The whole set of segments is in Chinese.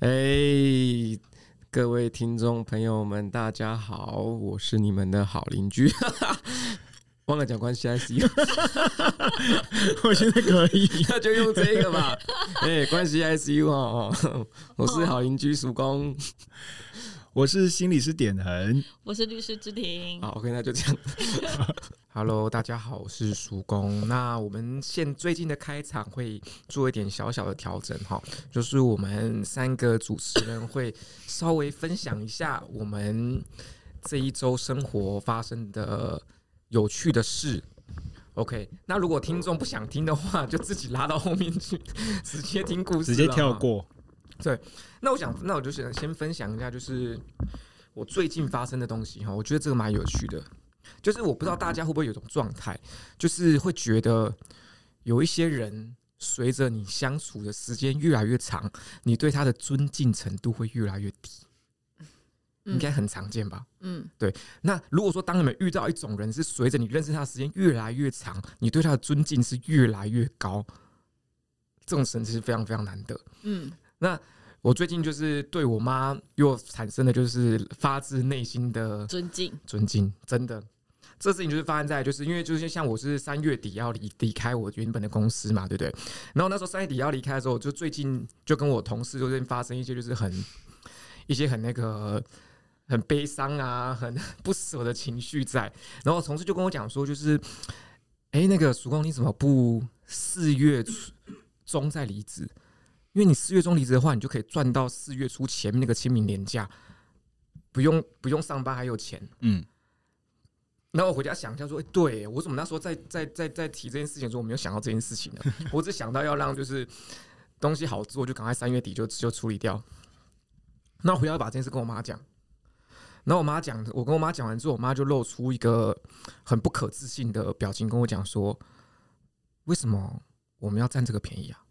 哎，各位听众朋友们，大家好，我是你们的好邻居。忘了讲关系 ICU，我现在可以，那就用这个吧。哎，关系 ICU 哦，我是好邻居叔公，我是心理师点恒，我是律师之庭。好，OK，那就这样。Hello，大家好，我是叔公。那我们现最近的开场会做一点小小的调整哈，就是我们三个主持人会稍微分享一下我们这一周生活发生的有趣的事。OK，那如果听众不想听的话，就自己拉到后面去，直接听故事，直接跳过。对，那我想，那我就想先分享一下，就是我最近发生的东西哈，我觉得这个蛮有趣的。就是我不知道大家会不会有种状态，就是会觉得有一些人随着你相处的时间越来越长，你对他的尊敬程度会越来越低，应该很常见吧？嗯，对。那如果说当你们遇到一种人是随着你认识他的时间越来越长，你对他的尊敬是越来越高，这种神其实非常非常难得。嗯，那我最近就是对我妈又产生的就是发自内心的尊敬，尊敬，真的。这事情就是发生在，就是因为就是像我是三月底要离离开我原本的公司嘛，对不对？然后那时候三月底要离开的时候，就最近就跟我同事就发生一些就是很一些很那个很悲伤啊、很不舍的情绪在。然后同事就跟我讲说，就是哎，那个曙光你怎么不四月中再离职？因为你四月中离职的话，你就可以赚到四月初前面那个清明年假，不用不用上班还有钱，嗯。然后我回家想一下，说：“哎，对我怎么那时候在在在在提这件事情的时候，我没有想到这件事情呢？我只想到要让就是东西好做，就赶快三月底就就处理掉。那我回家把这件事跟我妈讲，然后我妈讲，我跟我妈讲完之后，我妈就露出一个很不可置信的表情，跟我讲说：为什么我们要占这个便宜啊？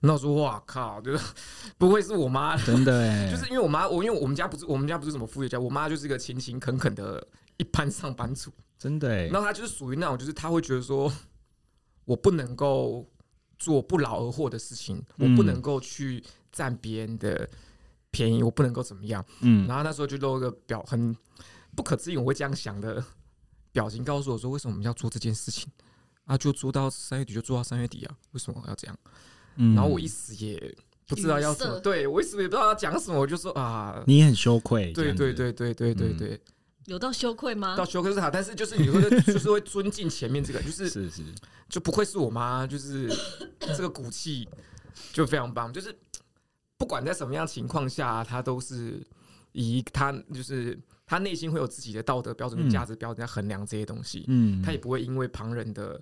那我说：哇靠，就是 不会是我妈真的哎，就是因为我妈，我因为我们家不是我们家不是什么富裕家，我妈就是一个勤勤恳恳的。”一般上班族，真的，然后她就是属于那种，就是她会觉得说，我不能够做不劳而获的事情，我不能够去占别人的便宜，我不能够怎么样，嗯，然后那时候就露一个表很不可置信，我会这样想的表情，告诉我说，为什么我们要做这件事情啊？就做到三月底，就做到三月底啊？为什么要这样？嗯，然后我一时也不知道要怎么，对我一时也不知道要讲什么，我就说啊，你很羞愧，对对对对对对对。嗯。有到羞愧吗？到羞愧是好，但是就是你会 就是会尊敬前面这个，就是是是，就不愧是我妈，就是 这个骨气就非常棒，就是不管在什么样情况下，她都是以她就是她内心会有自己的道德标准、价值标准在衡量这些东西，嗯，她也不会因为旁人的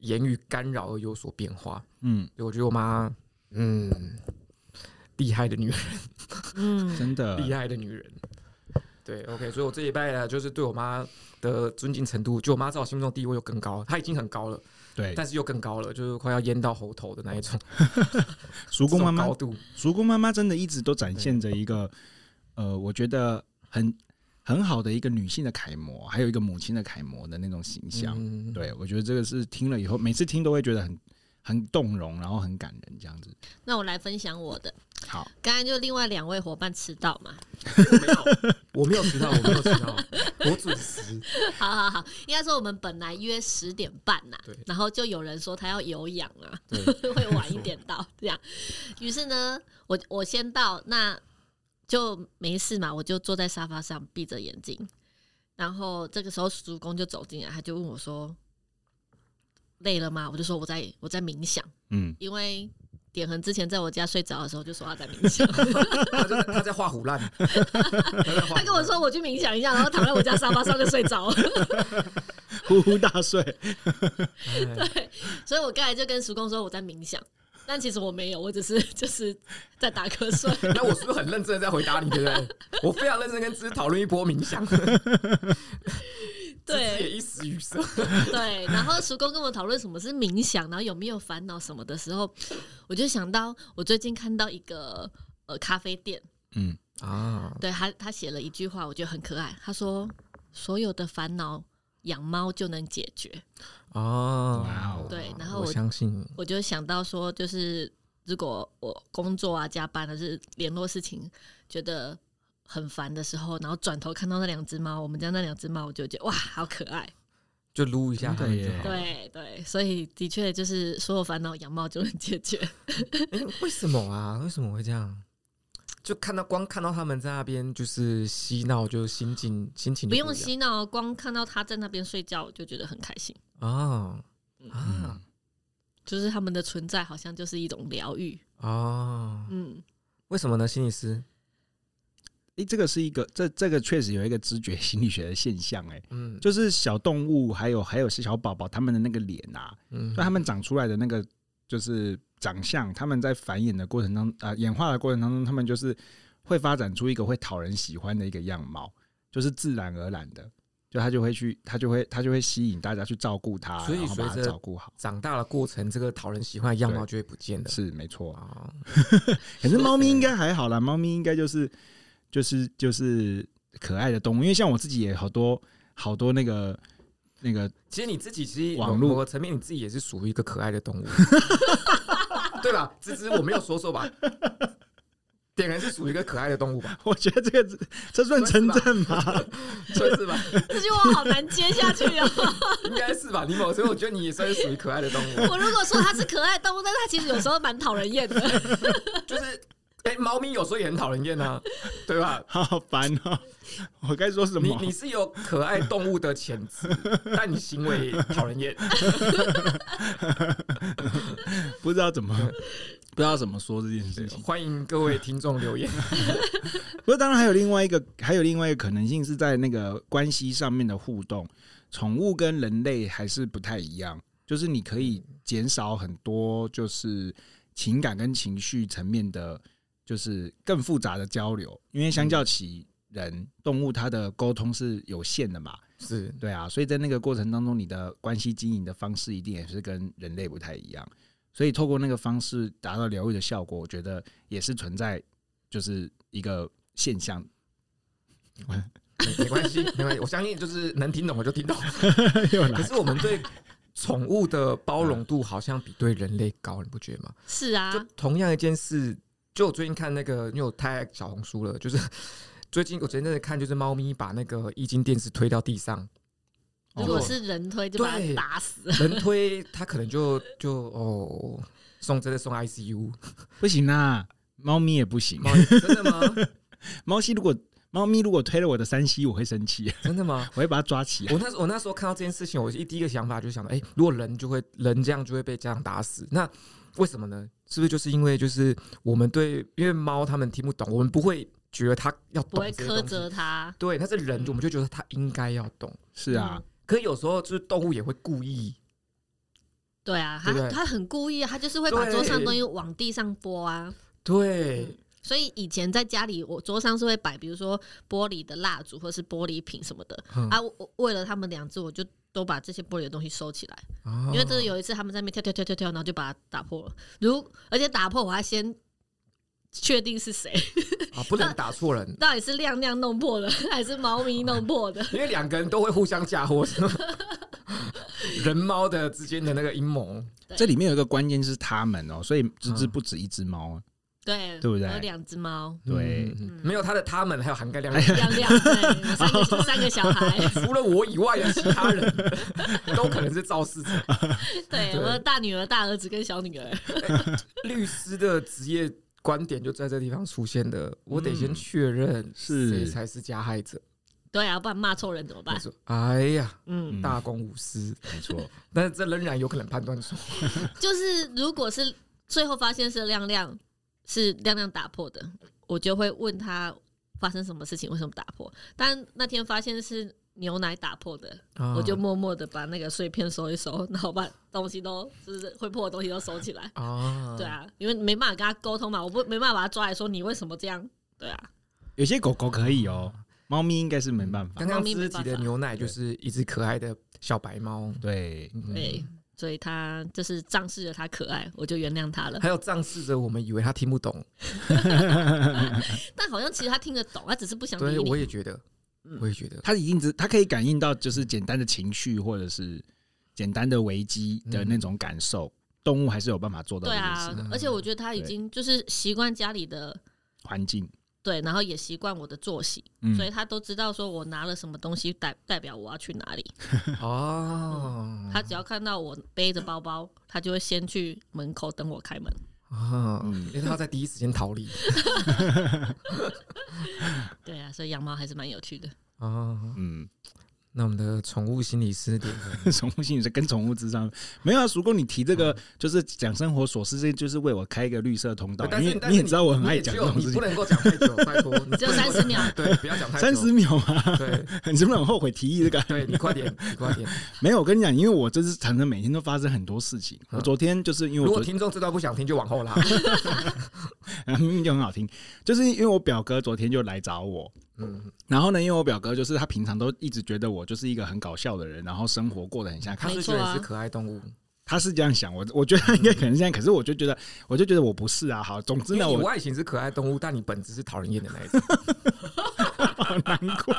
言语干扰而有所变化，嗯，我觉得我妈，嗯，厉害的女人，嗯，真的。厉害的女人。对，OK，所以我这一拜呢，就是对我妈的尊敬程度，就我妈在我心目中地位又更高，她已经很高了，对，但是又更高了，就是快要淹到喉头的那一种。叔公妈妈 高度，叔公妈妈真的一直都展现着一个，呃，我觉得很很好的一个女性的楷模，还有一个母亲的楷模的那种形象。嗯、对，我觉得这个是听了以后，每次听都会觉得很很动容，然后很感人这样子。那我来分享我的。好，刚刚就另外两位伙伴迟到嘛？我没有迟到，我没有迟到，我准时。好好好，应该说我们本来约十点半呐，对，然后就有人说他要有氧啊，对，会晚一点到这样。于是呢，我我先到，那就没事嘛，我就坐在沙发上闭着眼睛。然后这个时候叔公就走进来，他就问我说：“累了吗？”我就说：“我在我在冥想。”嗯，因为。点恒之前在我家睡着的时候就说他在冥想，他在他在画虎烂，他跟我说我去冥想一下，然后躺在我家沙发上就睡着了，呼呼大睡。对，所以我刚才就跟叔公说我在冥想，但其实我没有，我只是就是在打瞌睡。那我是不是很认真的在回答你？对不对？我非常认真跟芝讨论一波冥想。对，也一时语塞。对，然后叔公跟我讨论什么是冥想，然后有没有烦恼什么的时候，我就想到我最近看到一个呃咖啡店，嗯啊，对他他写了一句话，我觉得很可爱。他说：“所有的烦恼养猫就能解决。”哦，哇哦，对，然后我，我相信，我就想到说，就是如果我工作啊、加班还是联络事情，觉得很烦的时候，然后转头看到那两只猫，我们家那两只猫，我就觉得哇，好可爱，就撸一下它们就好。对对，所以的确就是所有烦恼养猫就能解决。欸，为什么啊？为什么会这样？就看到光看到他们在那边就是嬉闹，就心情心情不，不用嬉闹，光看到他在那边睡觉，就觉得很开心啊啊！就是他们的存在好像就是一种疗愈哦。嗯，为什么呢？心理师？诶、欸，这个是一个这这个确实有一个知觉心理学的现象，诶，嗯，就是小动物还有还有小宝宝他们的那个脸啊，嗯，就他们长出来的那个就是。长相，他们在繁衍的过程当中，啊，演化的过程当中，他们就是会发展出一个会讨人喜欢的一个样貌，就是自然而然的，就他就会去，他就会，他就会吸引大家去照顾他，所以随着照顾好，长大的过程，这个讨人喜欢的样貌就会不见了。是没错。啊，可是猫咪应该还好啦，猫咪应该就是就是就是可爱的动物，因为像我自己也好多好多那个。那个，其实你自己其实网络。的层面，你自己也是属于一个可爱的动物，对吧？芝芝，我没有说错吧？点人是属于一个可爱的动物吧？我觉得这个这算称赞吗？算是吧？这句话好难接下去啊！应该是吧？李某所以我觉得你也算是属于可爱的动物。我如果说它是可爱的动物，但是它其实有时候蛮讨人厌的，就是。哎，猫咪有时候也很讨人厌啊，对吧？好烦哦！我该说什么？你你是有可爱动物的潜质，但你行为讨人厌，不知道怎么不知道怎么说这件事情。欢迎各位听众留言。不过，当然还有另外一个，还有另外一个可能性是在那个关系上面的互动。宠物跟人类还是不太一样，就是你可以减少很多，就是情感跟情绪层面的。就是更复杂的交流，因为相较起人，动物它的沟通是有限的嘛，是对啊，所以在那个过程当中，你的关系经营的方式一定也是跟人类不太一样，所以透过那个方式达到疗愈的效果，我觉得也是存在，就是一个现象。没关系，没关系，我相信就是能听懂我就听懂。可是我们对宠物的包容度好像比对人类高，你不觉得吗？是啊，就同样一件事。就我最近看那个，因为我太爱小红书了。就是 最近我昨天在看，就是猫咪把那个液晶电视推到地上，如果是人推就把它打死。人推它可能就就哦送真的送 ICU，不行啊，猫咪也不行。真的吗？猫咪如果猫咪如果推了我的三 C，我会生气。真的吗？我会把它抓起来。我那我那时候看到这件事情，我一第一个想法就想到，哎、欸，如果人就会人这样就会被这样打死，那。为什么呢？是不是就是因为就是我们对，因为猫它们听不懂，我们不会觉得它要懂，不会苛责它。对，它是人，我们就觉得它应该要懂。是啊，可有时候就是动物也会故意。对啊，它它很故意，它就是会把桌上的东西往地上拨啊。对，所以以前在家里，我桌上是会摆，比如说玻璃的蜡烛或是玻璃瓶什么的啊。我为了他们两只，我就。都把这些玻璃的东西收起来，因为这是有一次他们在那边跳跳跳跳跳，然后就把它打破了。如而且打破我还先确定是谁啊，不能 打错人，到底是亮亮弄破的还是猫咪弄破的？因为两个人都会互相嫁祸，是吗？人猫的之间的那个阴谋，这里面有一个关键是他们哦，所以只只不止一只猫。对，对不对？有两只猫，对，没有他的他们，还有涵盖亮亮，亮亮，对，三个三个小孩，除了我以外的其他人 都可能是肇事者。对，我的大女儿、大儿子跟小女儿。律师的职业观点就在这地方出现的，我得先确认是谁才是加害者。对啊，不然骂错人怎么办？哎呀，嗯，大公无私，没错。但是这仍然有可能判断错。就是如果是最后发现是亮亮。是亮亮打破的，我就会问他发生什么事情，为什么打破？但那天发现是牛奶打破的，哦、我就默默的把那个碎片收一收，然后把东西都就是会破的东西都收起来。哦，对啊，因为没办法跟他沟通嘛，我不没办法把他抓来说你为什么这样？对啊，有些狗狗可以哦，猫咪应该是没办法。刚刚自己的牛奶就是一只可爱的小白猫，对对。对所以他就是仗势着他可爱，我就原谅他了。还有仗势着我们以为他听不懂，但好像其实他听得懂，他只是不想理你。对，我也觉得，我也觉得，他已经只他可以感应到，就是简单的情绪或者是简单的危机的那种感受。动物还是有办法做到。对啊，而且我觉得他已经就是习惯家里的环境，对，然后也习惯我的作息，嗯、所以他都知道说我拿了什么东西代代表我要去哪里。哦、嗯，他只要看到我背着包包，他就会先去门口等我开门。啊，因为他在第一时间逃离。对啊，所以养猫还是蛮有趣的。啊，嗯。那我们的宠物心理师点 宠物心理师跟宠物智商没有啊？如果你提这个，就是讲生活琐事，这就是为我开一个绿色通道。但是你也知道我很爱讲这种事情，你不能够讲太久，拜托，你只有三十秒，对，不要讲太久，三十秒嘛。对，你是不是很后悔提议这个？对，你快点，你快点。没有，我跟你讲，因为我这是常常每天都发生很多事情。我昨天就是因为如果听众知道不想听，就往后拉。明明就很好听，就是因为我表哥昨天就来找我。嗯，然后呢，因为我表哥就是他平常都一直觉得我就是一个很搞笑的人，然后生活过得很像，他是觉得是可爱动物，他是这样想，我我觉得他应该可能是这样，可是我就觉得，我就觉得我不是啊。好，总之呢，我外形是可爱动物，但你本质是讨人厌的那一种，好难过。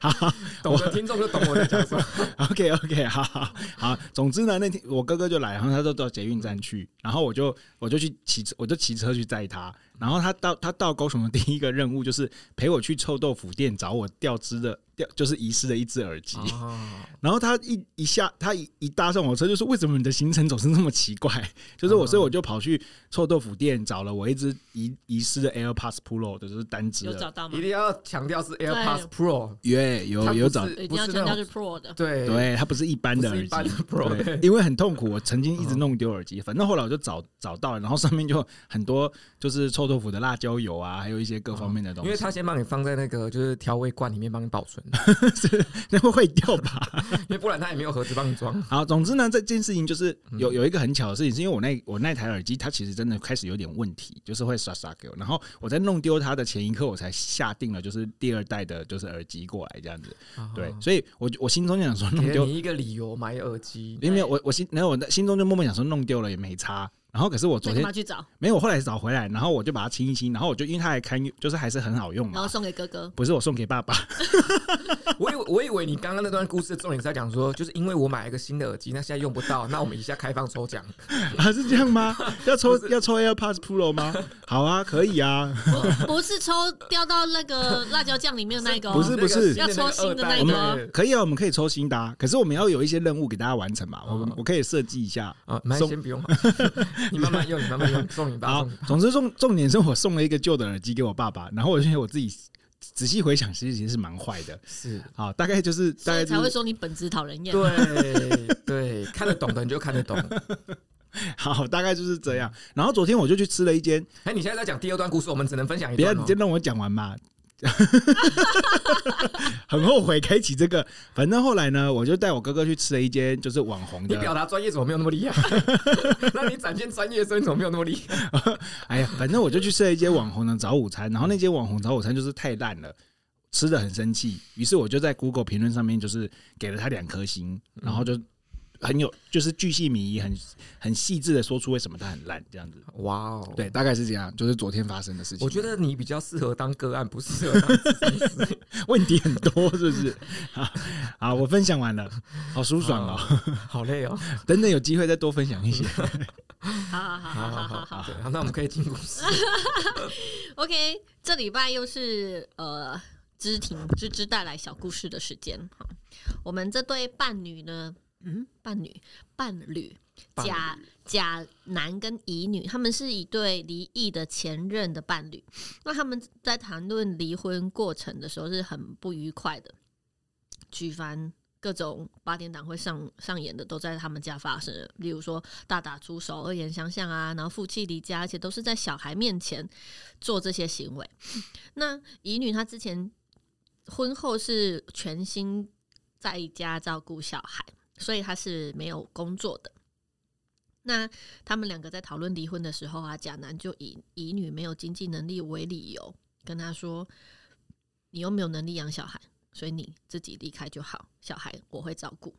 好，懂的听众就懂我在讲什么。OK OK，好好好，总之呢，那天我哥哥就来，然后他就到捷运站去，然后我就我就去骑车，我就骑车去载他。然后他到他到高雄的第一个任务就是陪我去臭豆腐店找我掉汁的掉就是遗失的一只耳机。哦 然后他一一下他一一搭上我车就说，为什么你的行程总是那么奇怪？就是我所以我就跑去臭豆腐店找了我一只遗遗失的 AirPods Pro 的就是单只。有找到吗？一定要强调是 AirPods Pro，耶有有找，一定要强调是 Pro 的。对对，它不是一般的耳机，Pro。因为很痛苦，我曾经一直弄丢耳机，反正后来我就找找到了，然后上面就很多就是臭。豆腐的辣椒油啊，还有一些各方面的东西。因为他先帮你放在那个就是调味罐里面帮你保存，那会会掉吧？因为不然他也没有盒子帮你装。好，总之呢，这件事情就是有有一个很巧的事情，是因为我那我那台耳机它其实真的开始有点问题，就是会刷刷给我。然后我在弄丢它的前一刻，我才下定了就是第二代的就是耳机过来这样子。对，所以我我心中就想说弄丢你一个理由买耳机，因为我我心然后我心中就默默想说弄丢了也没差。然后可是我昨天去找，没有，我后来找回来，然后我就把它清一清，然后我就因为它还堪，就是还是很好用嘛。然后送给哥哥，不是我送给爸爸。我以为我以为你刚刚那段故事的重点是在讲说，就是因为我买了一个新的耳机，那现在用不到，那我们一下开放抽奖，啊是这样吗？要抽要抽 AirPods Pro 吗？好啊，可以啊。不是抽掉到那个辣椒酱里面的那个，不是不是要抽新的那个。我们可以啊，我们可以抽新的，啊可是我们要有一些任务给大家完成嘛。我我可以设计一下啊，先不用，你慢慢用，你慢慢用。送你吧。好，总之重重点是我送了一个旧的耳机给我爸爸，然后我觉得我自己仔细回想，其实其实是蛮坏的。是，好，大概就是大概才会说你本质讨人厌。对 对，看得懂的你就看得懂。好，大概就是这样。然后昨天我就去吃了一间。哎，你现在在讲第二段故事，我们只能分享一段。别，你先让我讲完嘛。很后悔开启这个，反正后来呢，我就带我哥哥去吃了一间就是网红的。你表达专业怎么没有那么厉害？那你展现专业的时候你怎么没有那么厉害？哎呀，反正我就去吃了一间网红的早午餐，然后那间网红早午餐就是太烂了，吃的很生气，于是我就在 Google 评论上面就是给了他两颗星，然后就。很有，就是巨细靡遗，很很细致的说出为什么它很烂，这样子。哇哦，对，大概是这样，就是昨天发生的事情。我觉得你比较适合当个案，不适合当 问题很多，是不是？好，好，我分享完了，好舒爽哦，好累哦，等等有机会再多分享一些。好好好好好好好，那我们可以进故事。OK，这礼拜又是呃芝婷芝芝带来小故事的时间。好，我们这对伴侣呢？嗯，伴侣，伴侣，甲甲男跟乙女，他们是一对离异的前任的伴侣。那他们在谈论离婚过程的时候是很不愉快的，举凡各种八点档会上上演的都在他们家发生，例如说大打出手、恶言相向啊，然后负气离家，而且都是在小孩面前做这些行为。那乙女她之前婚后是全心在家照顾小孩。所以他是没有工作的。那他们两个在讨论离婚的时候啊，甲男就以乙女没有经济能力为理由，跟他说：“你又没有能力养小孩，所以你自己离开就好，小孩我会照顾。”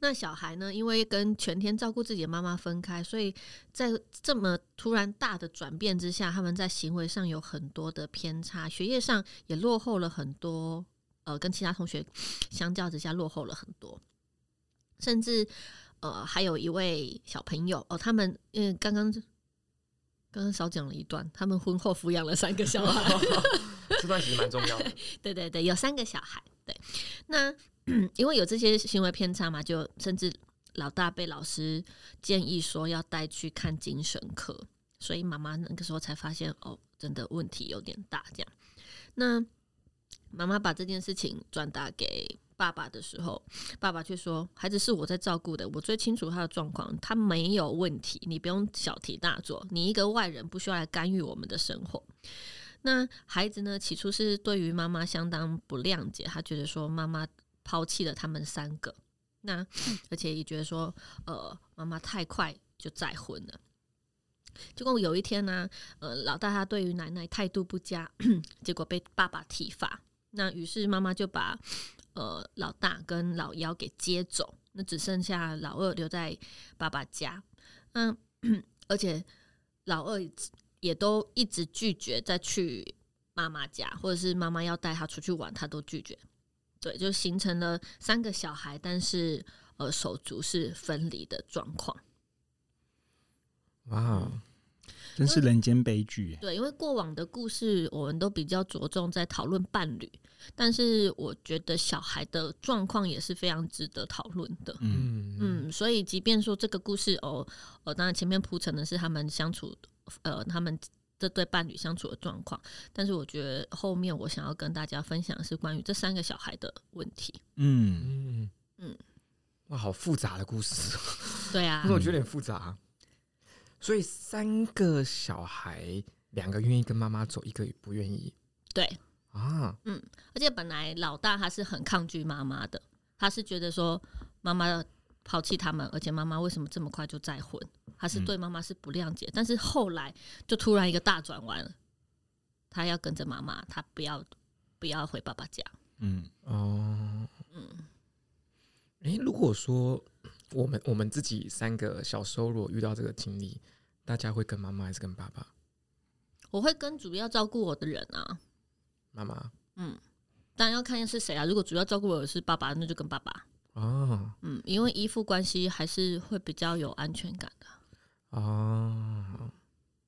那小孩呢，因为跟全天照顾自己的妈妈分开，所以在这么突然大的转变之下，他们在行为上有很多的偏差，学业上也落后了很多。呃，跟其他同学相较之下落后了很多。甚至，呃，还有一位小朋友哦，他们嗯，刚刚刚刚少讲了一段，他们婚后抚养了三个小孩，这段其实蛮重要的。对对对，有三个小孩。对，那 因为有这些行为偏差嘛，就甚至老大被老师建议说要带去看精神科，所以妈妈那个时候才发现哦，真的问题有点大。这样，那妈妈把这件事情转达给。爸爸的时候，爸爸却说：“孩子是我在照顾的，我最清楚他的状况，他没有问题，你不用小题大做。你一个外人不需要来干预我们的生活。”那孩子呢？起初是对于妈妈相当不谅解，他觉得说妈妈抛弃了他们三个，那而且也觉得说，呃，妈妈太快就再婚了。结果有一天呢，呃，老大他对于奶奶态度不佳，结果被爸爸体罚。那于是妈妈就把。呃，老大跟老幺给接走，那只剩下老二留在爸爸家。嗯，而且老二也都一直拒绝再去妈妈家，或者是妈妈要带他出去玩，他都拒绝。对，就形成了三个小孩，但是呃手足是分离的状况。哇！真是人间悲剧。对，因为过往的故事，我们都比较着重在讨论伴侣，但是我觉得小孩的状况也是非常值得讨论的。嗯嗯，所以即便说这个故事哦，呃，当然前面铺陈的是他们相处，呃，他们这对伴侣相处的状况，但是我觉得后面我想要跟大家分享的是关于这三个小孩的问题。嗯嗯嗯，哇，好复杂的故事。对啊，我觉得有点复杂。所以三个小孩，两个愿意跟妈妈走，一个不愿意。对啊，嗯，而且本来老大他是很抗拒妈妈的，他是觉得说妈妈抛弃他们，而且妈妈为什么这么快就再婚？他是对妈妈是不谅解。嗯、但是后来就突然一个大转弯了，他要跟着妈妈，他不要不要回爸爸家。嗯哦，嗯，哎、欸，如果说。我们我们自己三个小时候如果遇到这个经历，大家会跟妈妈还是跟爸爸？我会跟主要照顾我的人啊，妈妈。嗯，当然要看是谁啊。如果主要照顾我的是爸爸，那就跟爸爸。哦，嗯，因为依附关系还是会比较有安全感的。哦，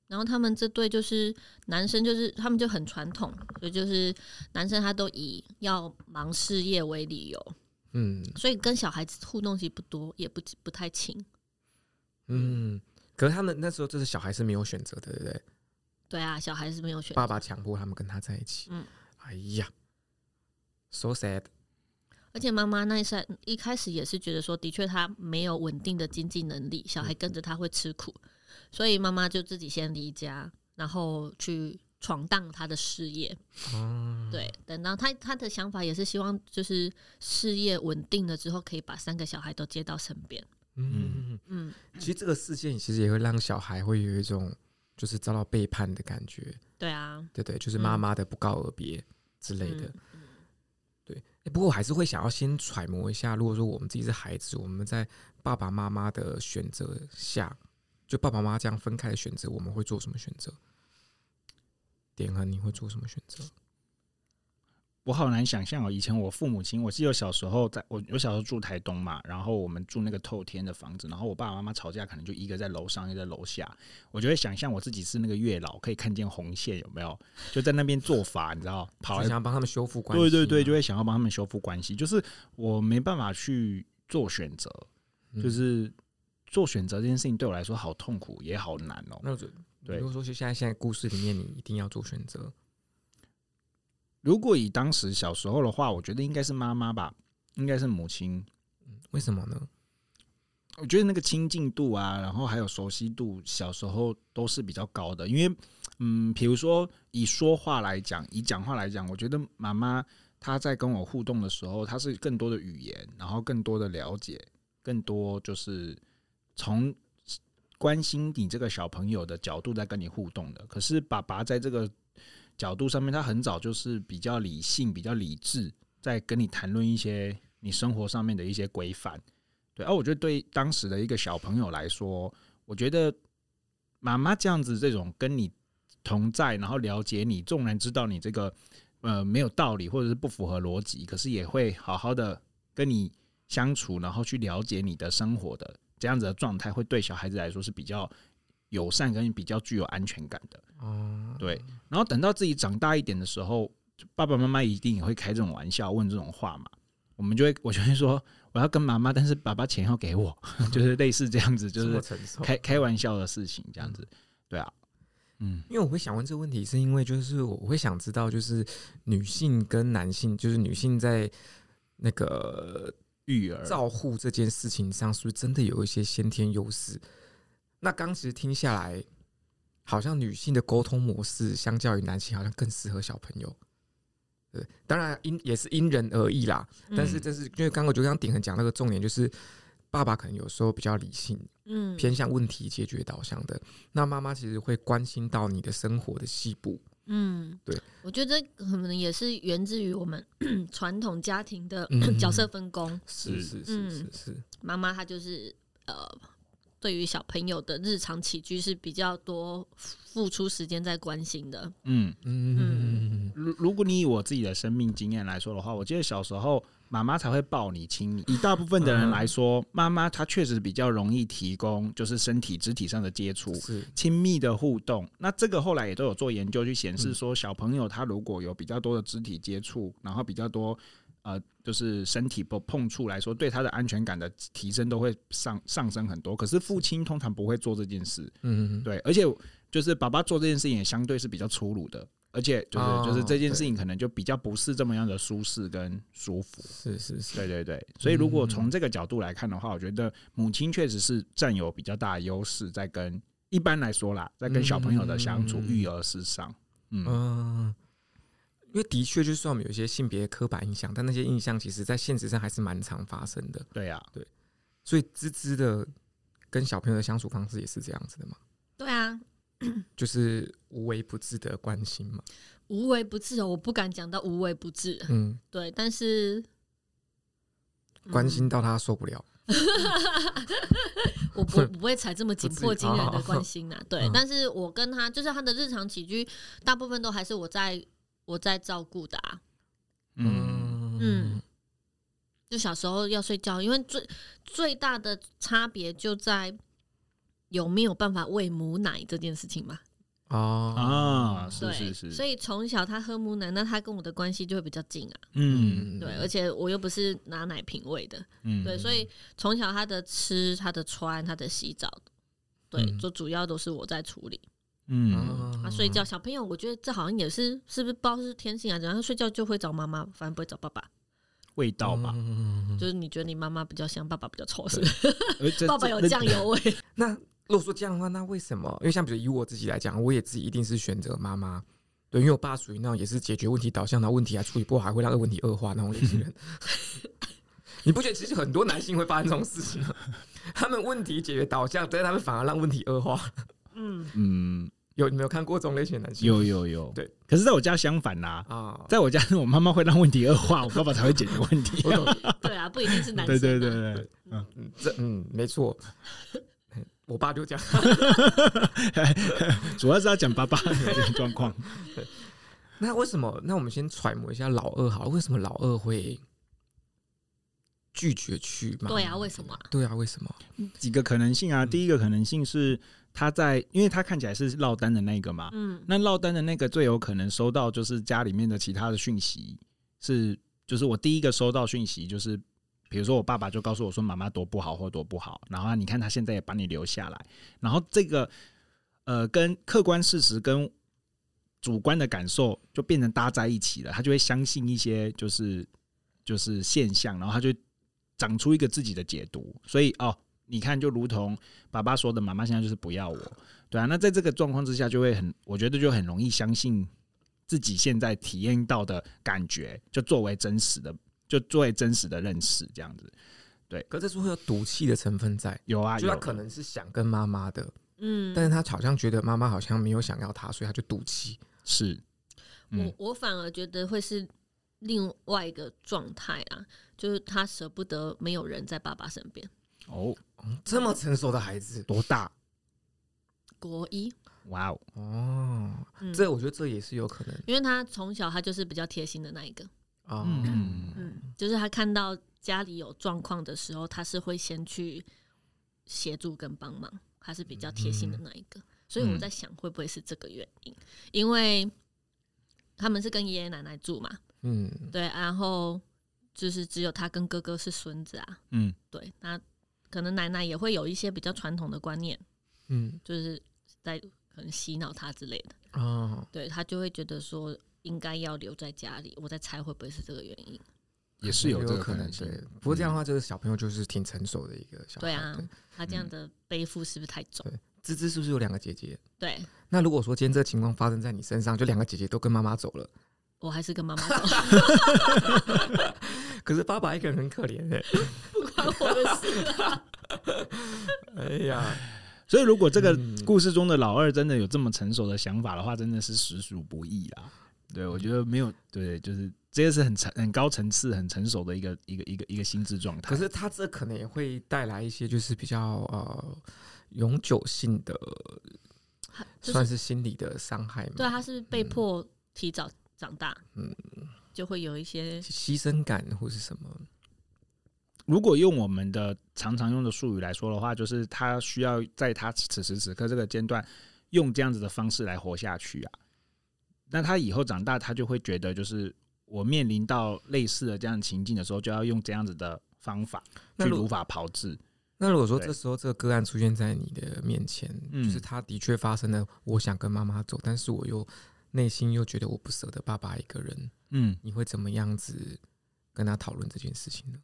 然后他们这对就是男生，就是他们就很传统，所以就是男生他都以要忙事业为理由。嗯，所以跟小孩子互动其实不多，也不不太亲。嗯，可是他们那时候就是小孩是没有选择的，对不对？对啊，小孩是没有选择。爸爸强迫他们跟他在一起。嗯，哎呀，so sad。而且妈妈那一时一开始也是觉得说，的确他没有稳定的经济能力，小孩跟着他会吃苦，嗯、所以妈妈就自己先离家，然后去。闯荡他的事业，嗯、对，等到他他的想法也是希望，就是事业稳定了之后，可以把三个小孩都接到身边。嗯嗯，嗯其实这个事件其实也会让小孩会有一种就是遭到背叛的感觉。对啊，对对，就是妈妈的不告而别之类的。嗯、对，欸，不过我还是会想要先揣摩一下，如果说我们自己是孩子，我们在爸爸妈妈的选择下，就爸爸妈妈这样分开的选择，我们会做什么选择？点啊你会做什么选择？我好难想象哦。以前我父母亲，我记得小时候在我我小时候住台东嘛，然后我们住那个透天的房子，然后我爸爸妈妈吵架，可能就一个在楼上，一个在楼下。我就会想象我自己是那个月老，可以看见红线有没有？就在那边做法，你知道，跑来想要帮他们修复关系。对对对，就会想要帮他们修复关系。就是我没办法去做选择，就是做选择这件事情对我来说好痛苦，也好难哦。对，如果说就现在现在故事里面，你一定要做选择。如果以当时小时候的话，我觉得应该是妈妈吧，应该是母亲。为什么呢？我觉得那个亲近度啊，然后还有熟悉度，小时候都是比较高的。因为，嗯，比如说以说话来讲，以讲话来讲，我觉得妈妈她在跟我互动的时候，她是更多的语言，然后更多的了解，更多就是从。关心你这个小朋友的角度在跟你互动的，可是爸爸在这个角度上面，他很早就是比较理性、比较理智，在跟你谈论一些你生活上面的一些规范。对，而我觉得对当时的一个小朋友来说，我觉得妈妈这样子这种跟你同在，然后了解你，纵然知道你这个呃没有道理或者是不符合逻辑，可是也会好好的跟你相处，然后去了解你的生活的。这样子的状态会对小孩子来说是比较友善跟比较具有安全感的。哦，对。然后等到自己长大一点的时候，爸爸妈妈一定也会开这种玩笑，问这种话嘛。我们就会，我就会说，我要跟妈妈，但是爸爸钱要给我，就是类似这样子，就是开开玩笑的事情，这样子。对啊，嗯，因为我会想问这个问题，是因为就是我会想知道，就是女性跟男性，就是女性在那个。育儿照护这件事情上，是不是真的有一些先天优势？那刚其实听下来，好像女性的沟通模式相较于男性，好像更适合小朋友。对，当然因也是因人而异啦。但是这是因为刚刚我就刚鼎恒讲那个重点，就是爸爸可能有时候比较理性，嗯，偏向问题解决导向的。那妈妈其实会关心到你的生活的细部。嗯，对，我觉得可能也是源自于我们 传统家庭的 角色分工。嗯、是是是是是，妈妈她就是呃，对于小朋友的日常起居是比较多付出时间在关心的。嗯嗯嗯，如如果你以我自己的生命经验来说的话，我记得小时候。妈妈才会抱你亲你。以大部分的人来说，妈妈她确实比较容易提供，就是身体肢体上的接触，是亲密的互动。那这个后来也都有做研究去显示说，小朋友他如果有比较多的肢体接触，然后比较多呃，就是身体不碰触来说，对他的安全感的提升都会上上升很多。可是父亲通常不会做这件事，嗯，对，而且就是爸爸做这件事情也相对是比较粗鲁的。而且就是就是这件事情可能就比较不是这么样的舒适跟舒服，是是是，对对对。所以如果从这个角度来看的话，我觉得母亲确实是占有比较大的优势，在跟一般来说啦，在跟小朋友的相处、育儿事上，嗯，因为的确就算我们有一些性别刻板印象，但那些印象其实在现实上还是蛮常发生的。对呀，对。所以芝芝的跟小朋友的相处方式也是这样子的吗？就是无微不至的关心嘛，无微不至哦，我不敢讲到无微不至，嗯，对，但是关心到他受不了，我不不会踩这么紧迫惊人的关心 呐，对，但是我跟他就是他的日常起居，大部分都还是我在我在照顾的啊，嗯。嗯，就小时候要睡觉，因为最最大的差别就在。有没有办法喂母奶这件事情嘛？哦啊，是是是，所以从小他喝母奶，那他跟我的关系就会比较近啊。嗯，对，而且我又不是拿奶瓶喂的，嗯，对，所以从小他的吃、他的穿、他的洗澡，对，就主要都是我在处理。嗯，他睡觉，小朋友，我觉得这好像也是，是不是不知道是天性啊？然后睡觉就会找妈妈，反正不会找爸爸。味道吧，就是你觉得你妈妈比较香，爸爸比较臭，是不是？爸爸有酱油味。那如果说这样的话，那为什么？因为像比如以我自己来讲，我也自己一定是选择妈妈。对，因为我爸属于那种也是解决问题导向，那问题还处理不好，还会让问题恶化那种类型人。你不觉得其实很多男性会发生这种事情吗？他们问题解决导向，但是他们反而让问题恶化。嗯嗯。有你没有看过这种类型的男性？有有有，对。可是在我家相反啦啊，在我家我妈妈会让问题恶化，我爸爸才会解决问题。对啊，不一定是男性。对对对对，嗯嗯，这嗯没错。我爸就这样，主要是要讲爸爸的状况。那为什么？那我们先揣摩一下老二好了，为什么老二会拒绝去吗？对啊，为什么？对啊，为什么？几个可能性啊。第一个可能性是。他在，因为他看起来是落单的那个嘛，嗯，那落单的那个最有可能收到就是家里面的其他的讯息，是就是我第一个收到讯息就是，比如说我爸爸就告诉我说妈妈多不好或多不好，然后你看他现在也把你留下来，然后这个呃跟客观事实跟主观的感受就变成搭在一起了，他就会相信一些就是就是现象，然后他就长出一个自己的解读，所以哦。你看，就如同爸爸说的，妈妈现在就是不要我，对啊。那在这个状况之下，就会很，我觉得就很容易相信自己现在体验到的感觉，就作为真实的，就作为真实的认识这样子。对，可是会有赌气的成分在，有啊，就他可能是想跟妈妈的，嗯，但是他好像觉得妈妈好像没有想要他，所以他就赌气。是，嗯、我我反而觉得会是另外一个状态啊，就是他舍不得没有人在爸爸身边。哦。这么成熟的孩子多大？国一。哇哦！哦，这我觉得这也是有可能，因为他从小他就是比较贴心的那一个。哦，嗯，就是他看到家里有状况的时候，他是会先去协助跟帮忙，他是比较贴心的那一个。所以我在想，会不会是这个原因？因为他们是跟爷爷奶奶住嘛，嗯，对，然后就是只有他跟哥哥是孙子啊，嗯，对，那可能奶奶也会有一些比较传统的观念，嗯，就是在可能洗脑他之类的，哦，对，他就会觉得说应该要留在家里。我在猜会不会是这个原因？也是有这个可能性。不过这样的话，这个小朋友就是挺成熟的一个小孩。对啊，他这样的背负是不是太重？芝芝是不是有两个姐姐？对。那如果说今天这个情况发生在你身上，就两个姐姐都跟妈妈走了，我还是跟妈妈走。可是爸爸一个人很可怜哎，不关我的事啊。哎呀，所以如果这个故事中的老二真的有这么成熟的想法的话，真的是实属不易啊。对，我觉得没有对，就是这个是很成很高层次、很成熟的一个一个一个一个心智状态。可是他这可能也会带来一些，就是比较呃。永久性的，算是心理的伤害吗？对，他是被迫提早长大，嗯，就会有一些牺牲感或是什么。如果用我们的常常用的术语来说的话，就是他需要在他此时此刻这个阶段用这样子的方式来活下去啊。那他以后长大，他就会觉得，就是我面临到类似的这样情境的时候，就要用这样子的方法去如法炮制。那如果说这时候这个个案出现在你的面前，就是他的确发生了，我想跟妈妈走，但是我又内心又觉得我不舍得爸爸一个人，嗯，你会怎么样子跟他讨论这件事情呢？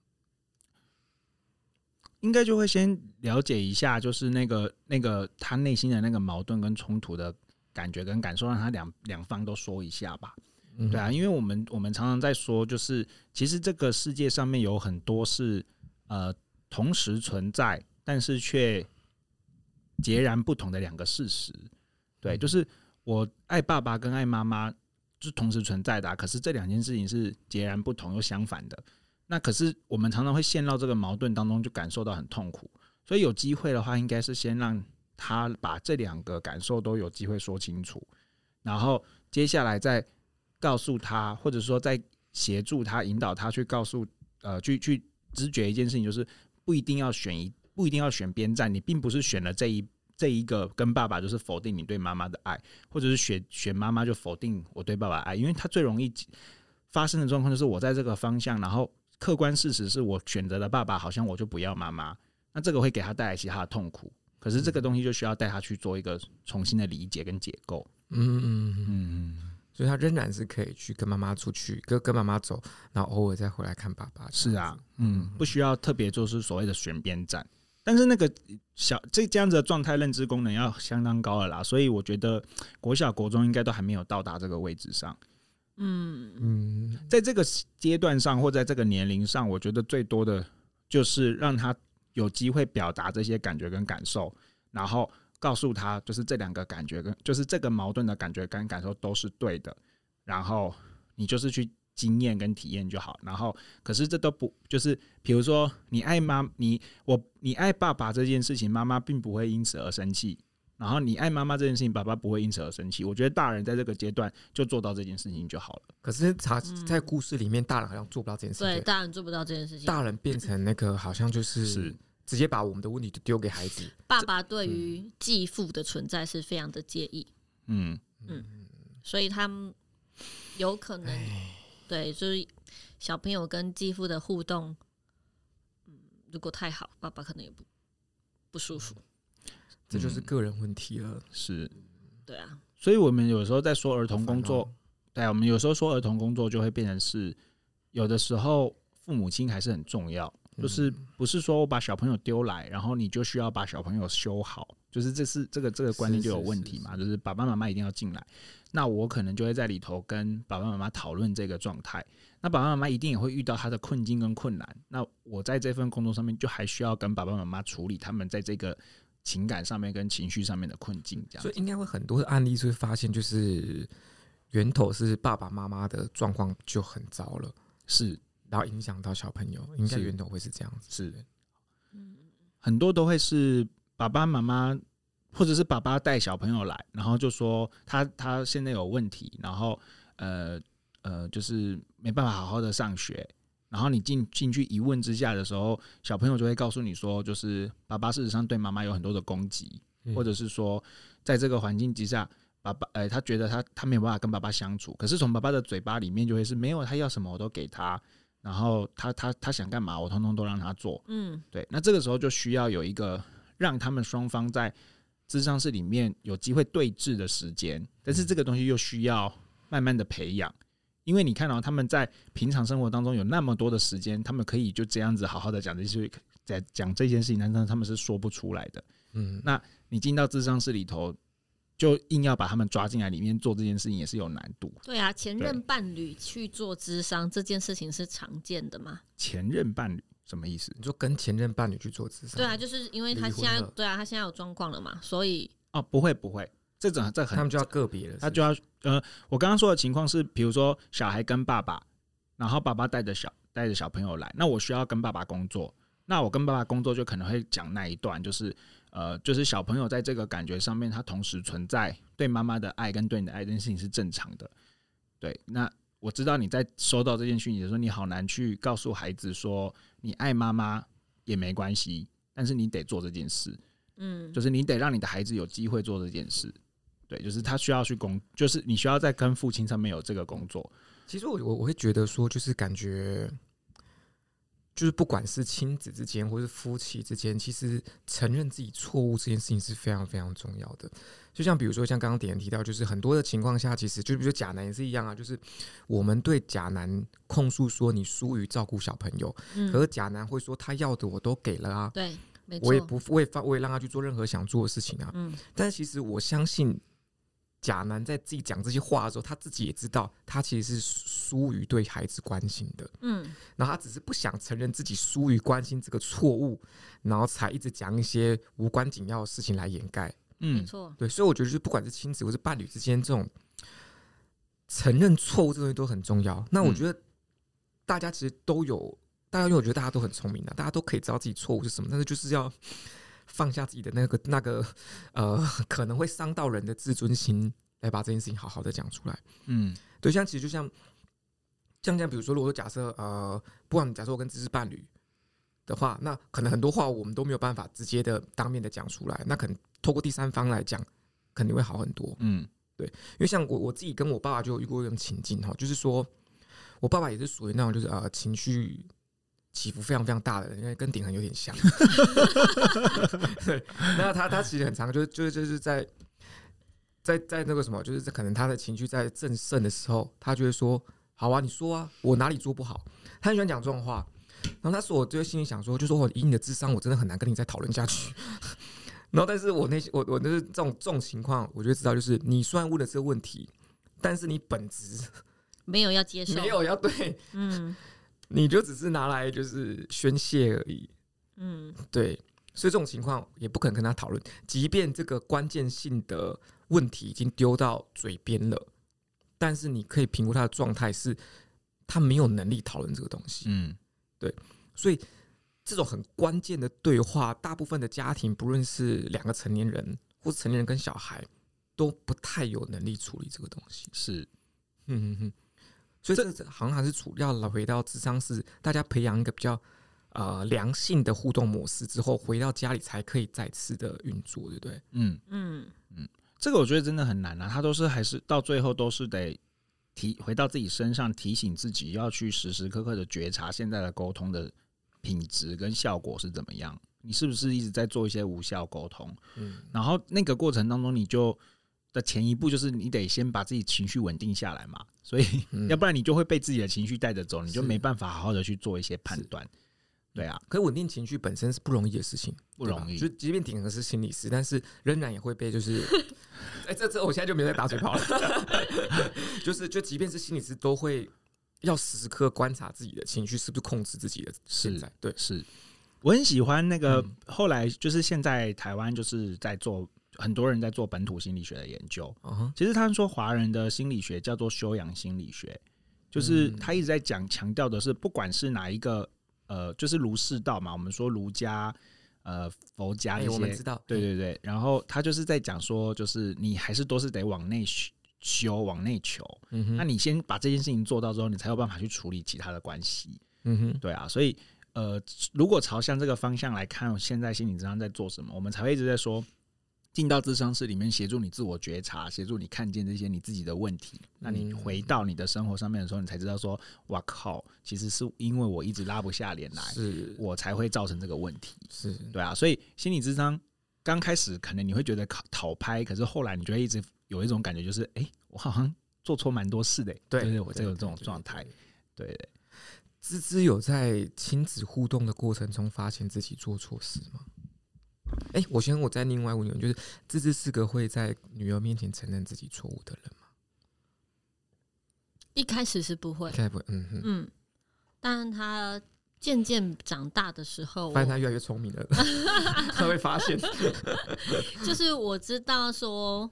应该就会先了解一下，就是那个那个他内心的那个矛盾跟冲突的感觉跟感受，让他两两方都说一下吧。对啊，因为我们我们常常在说，就是其实这个世界上面有很多是呃。同时存在，但是却截然不同的两个事实。对，就是我爱爸爸跟爱妈妈是同时存在的啊，可是这两件事情是截然不同又相反的。那可是我们常常会陷到这个矛盾当中，就感受到很痛苦。所以有机会的话，应该是先让他把这两个感受都有机会说清楚，然后接下来再告诉他，或者说再协助他引导他去告诉呃，去去直觉一件事情，就是。不一定要选一，不一定要选边站。你并不是选了这一这一个跟爸爸，就是否定你对妈妈的爱，或者是选选妈妈就否定我对爸爸爱。因为他最容易发生的状况就是我在这个方向，然后客观事实是我选择了爸爸，好像我就不要妈妈。那这个会给他带来其他的痛苦。可是这个东西就需要带他去做一个重新的理解跟解构。嗯嗯嗯。所以他仍然是可以去跟妈妈出去，跟跟妈妈走，然后偶尔再回来看爸爸。是啊，嗯，不需要特别就是所谓的选边站，但是那个小这这样子的状态认知功能要相当高了啦，所以我觉得国小国中应该都还没有到达这个位置上。嗯嗯，在这个阶段上或在这个年龄上，我觉得最多的就是让他有机会表达这些感觉跟感受，然后。告诉他，就是这两个感觉跟就是这个矛盾的感觉跟感受都是对的，然后你就是去经验跟体验就好。然后，可是这都不就是，比如说你爱妈，你我你爱爸爸这件事情，妈妈并不会因此而生气。然后你爱妈妈这件事情，爸爸不会因此而生气。我觉得大人在这个阶段就做到这件事情就好了。可是他在故事里面，大人好像做不到这件事情。对，大人做不到这件事情。大人变成那个好像就是。是直接把我们的问题就丢给孩子。爸爸对于继父的存在是非常的介意。嗯嗯，所以他们有可能对，就是小朋友跟继父的互动，嗯，如果太好，爸爸可能也不不舒服。这就是个人问题了。是，对啊。所以我们有时候在说儿童工作，对，我们有时候说儿童工作就会变成是，有的时候父母亲还是很重要。就是不是说我把小朋友丢来，然后你就需要把小朋友修好，就是这是这个这个观念就有问题嘛？就是爸爸妈妈一定要进来，那我可能就会在里头跟爸爸妈妈讨论这个状态。那爸爸妈妈一定也会遇到他的困境跟困难。那我在这份工作上面就还需要跟爸爸妈妈处理他们在这个情感上面跟情绪上面的困境。这样，所以应该会很多的案例是会发现，就是源头是爸爸妈妈的状况就很糟了，是。然后影响到小朋友，应该源头会是这样子，是的，很多都会是爸爸妈妈或者是爸爸带小朋友来，然后就说他他现在有问题，然后呃呃就是没办法好好的上学，然后你进进去一问之下的时候，小朋友就会告诉你说，就是爸爸事实上对妈妈有很多的攻击，或者是说，在这个环境之下，爸爸呃，他觉得他他没有办法跟爸爸相处，可是从爸爸的嘴巴里面就会是没有，他要什么我都给他，然后他他他想干嘛我通通都让他做，嗯，对，那这个时候就需要有一个让他们双方在智商室里面有机会对峙的时间，但是这个东西又需要慢慢的培养。因为你看到他们在平常生活当中有那么多的时间，他们可以就这样子好好的讲这些，在讲这件事情，但是他们是说不出来的。嗯，那你进到智商室里头，就硬要把他们抓进来里面做这件事情，也是有难度。对啊，前任伴侣去做智商这件事情是常见的吗？前任伴侣什么意思？你说跟前任伴侣去做智商？对啊，就是因为他现在对啊，他现在有状况了嘛，所以哦，不会不会。这种这很，他们就要个别了，他就要呃，我刚刚说的情况是，比如说小孩跟爸爸，然后爸爸带着小带着小朋友来，那我需要跟爸爸工作，那我跟爸爸工作就可能会讲那一段，就是呃，就是小朋友在这个感觉上面，他同时存在对妈妈的爱跟对你的爱这件事情是正常的，对。那我知道你在收到这件讯息的时候，你好难去告诉孩子说你爱妈妈也没关系，但是你得做这件事，嗯，就是你得让你的孩子有机会做这件事。对，就是他需要去工，就是你需要在跟父亲上面有这个工作。其实我我我会觉得说，就是感觉，就是不管是亲子之间或是夫妻之间，其实承认自己错误这件事情是非常非常重要的。就像比如说，像刚刚点提到，就是很多的情况下，其实就比如说甲男也是一样啊，就是我们对贾男控诉说你疏于照顾小朋友，嗯，可是贾男会说他要的我都给了啊，对，我也不会放，我也让他去做任何想做的事情啊，嗯，但是其实我相信。甲男在自己讲这些话的时候，他自己也知道，他其实是疏于对孩子关心的。嗯，然后他只是不想承认自己疏于关心这个错误，然后才一直讲一些无关紧要的事情来掩盖。嗯，没错。对，所以我觉得，就是不管是亲子或是伴侣之间，这种承认错误这东西都很重要。那我觉得大家其实都有，大家因为我觉得大家都很聪明的，大家都可以知道自己错误是什么，但是就是要。放下自己的那个那个 呃，可能会伤到人的自尊心，来把这件事情好好的讲出来。嗯，对，像其实就像像这样，比如说，如果说假设呃，不管假设我跟这是伴侣的话，那可能很多话我们都没有办法直接的当面的讲出来，那可能透过第三方来讲，肯定会好很多。嗯，对，因为像我我自己跟我爸爸就有遇过一种情境哈，就是说我爸爸也是属于那种就是呃情绪。起伏非常非常大的，因为跟鼎恒有点像。对，那他他其实很长，就就就是在在在那个什么，就是可能他的情绪在正盛的时候，他就会说：“好啊，你说啊，我哪里做不好？”他很喜欢讲这种话。然后他说：“我就会心里想说，就说我以你的智商，我真的很难跟你再讨论下去。”然后，但是我那些我我那是这种这种情况，我就知道，就是你虽然问了这个问题，但是你本质没有要接受，没有要对，嗯。你就只是拿来就是宣泄而已，嗯，对，所以这种情况也不可能跟他讨论，即便这个关键性的问题已经丢到嘴边了，但是你可以评估他的状态是，他没有能力讨论这个东西，嗯，对，所以这种很关键的对话，大部分的家庭，不论是两个成年人或是成年人跟小孩，都不太有能力处理这个东西，是，嗯嗯嗯。所以这好像还是主要了回到智商是，大家培养一个比较呃良性的互动模式之后，回到家里才可以再次的运作，对不对？嗯嗯嗯，这个我觉得真的很难啊，他都是还是到最后都是得提回到自己身上，提醒自己要去时时刻刻的觉察现在的沟通的品质跟效果是怎么样，你是不是一直在做一些无效沟通？嗯，然后那个过程当中你就。的前一步就是你得先把自己情绪稳定下来嘛，所以 要不然你就会被自己的情绪带着走，你就没办法好好的去做一些判断。对啊，可是稳定情绪本身是不容易的事情，不容易。就即便顶的是心理师，但是仍然也会被就是，哎，这这我现在就没在打嘴炮了。就是就即便是心理师，都会要时刻观察自己的情绪是不是控制自己的。现在对，是我很喜欢那个后来就是现在台湾就是在做。很多人在做本土心理学的研究，其实他们说华人的心理学叫做修养心理学，就是他一直在讲强调的是，不管是哪一个呃，就是儒释道嘛，我们说儒家、呃佛家我们知道，对对对，然后他就是在讲说，就是你还是都是得往内修，往内求，嗯那你先把这件事情做到之后，你才有办法去处理其他的关系。嗯哼，对啊，所以呃，如果朝向这个方向来看，现在心理智商在做什么，我们才会一直在说。进到智商室里面协助你自我觉察，协助你看见这些你自己的问题。那你回到你的生活上面的时候，你才知道说：“哇靠，其实是因为我一直拉不下脸来，是我才会造成这个问题。”是对啊，所以心理智商刚开始可能你会觉得讨讨拍，可是后来你就会一直有一种感觉，就是哎、欸，我好像做错蛮多事的。对，对，我这有这种状态。对，对，孜孜有在亲子互动的过程中发现自己做错事吗？哎、欸，我先我再另外问你，就是芝芝是个会在女儿面前承认自己错误的人吗？一开始是不会，开始不会，嗯哼嗯，但他渐渐长大的时候，发现他越来越聪明了，他会发现，就是我知道说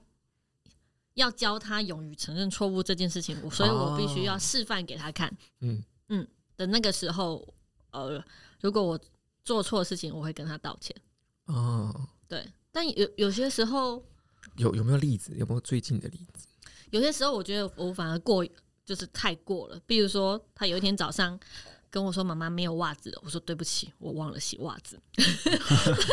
要教他勇于承认错误这件事情，所以我必须要示范给他看，嗯嗯的那个时候，呃，如果我做错事情，我会跟他道歉。哦，对，但有有些时候有有没有例子？有没有最近的例子？有些时候我觉得我反而过就是太过了。比如说，他有一天早上跟我说：“妈妈没有袜子了。”我说：“对不起，我忘了洗袜子。”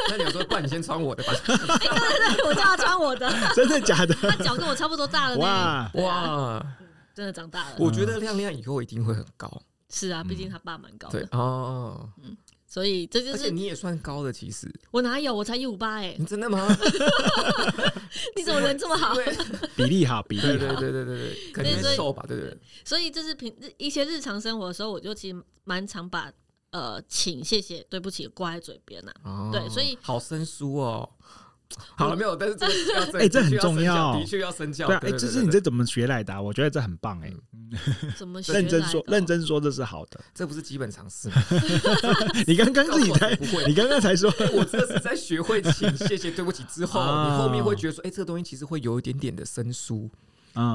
那你有说：“不然你先穿我的吧。”哎，对对对，我叫他穿我的，真的假的？他脚跟我差不多大了，哇哇，真的长大了。我觉得亮亮以后一定会很高。是啊，毕竟他爸蛮高的。对哦，嗯。所以这就是，你也算高的，其实我哪有，我才一五八哎，你真的吗？你怎么人这么好？比例好，比例对对对对对对，肯定瘦吧？对对对。所以这是平一些日常生活的时候，我就其实蛮常把呃，请、谢谢、对不起挂在嘴边呐。对，所以好生疏哦。好了没有？但是这个要哎，这很重要，的确要身教。对啊，哎，这是你这怎么学来的？我觉得这很棒哎。怎么学？认真说，认真说这是好的，这不是基本常识吗？你刚刚自己才不会，你刚刚才说，我这是在学会请谢谢对不起之后，你后面会觉得说，哎，这个东西其实会有一点点的生疏，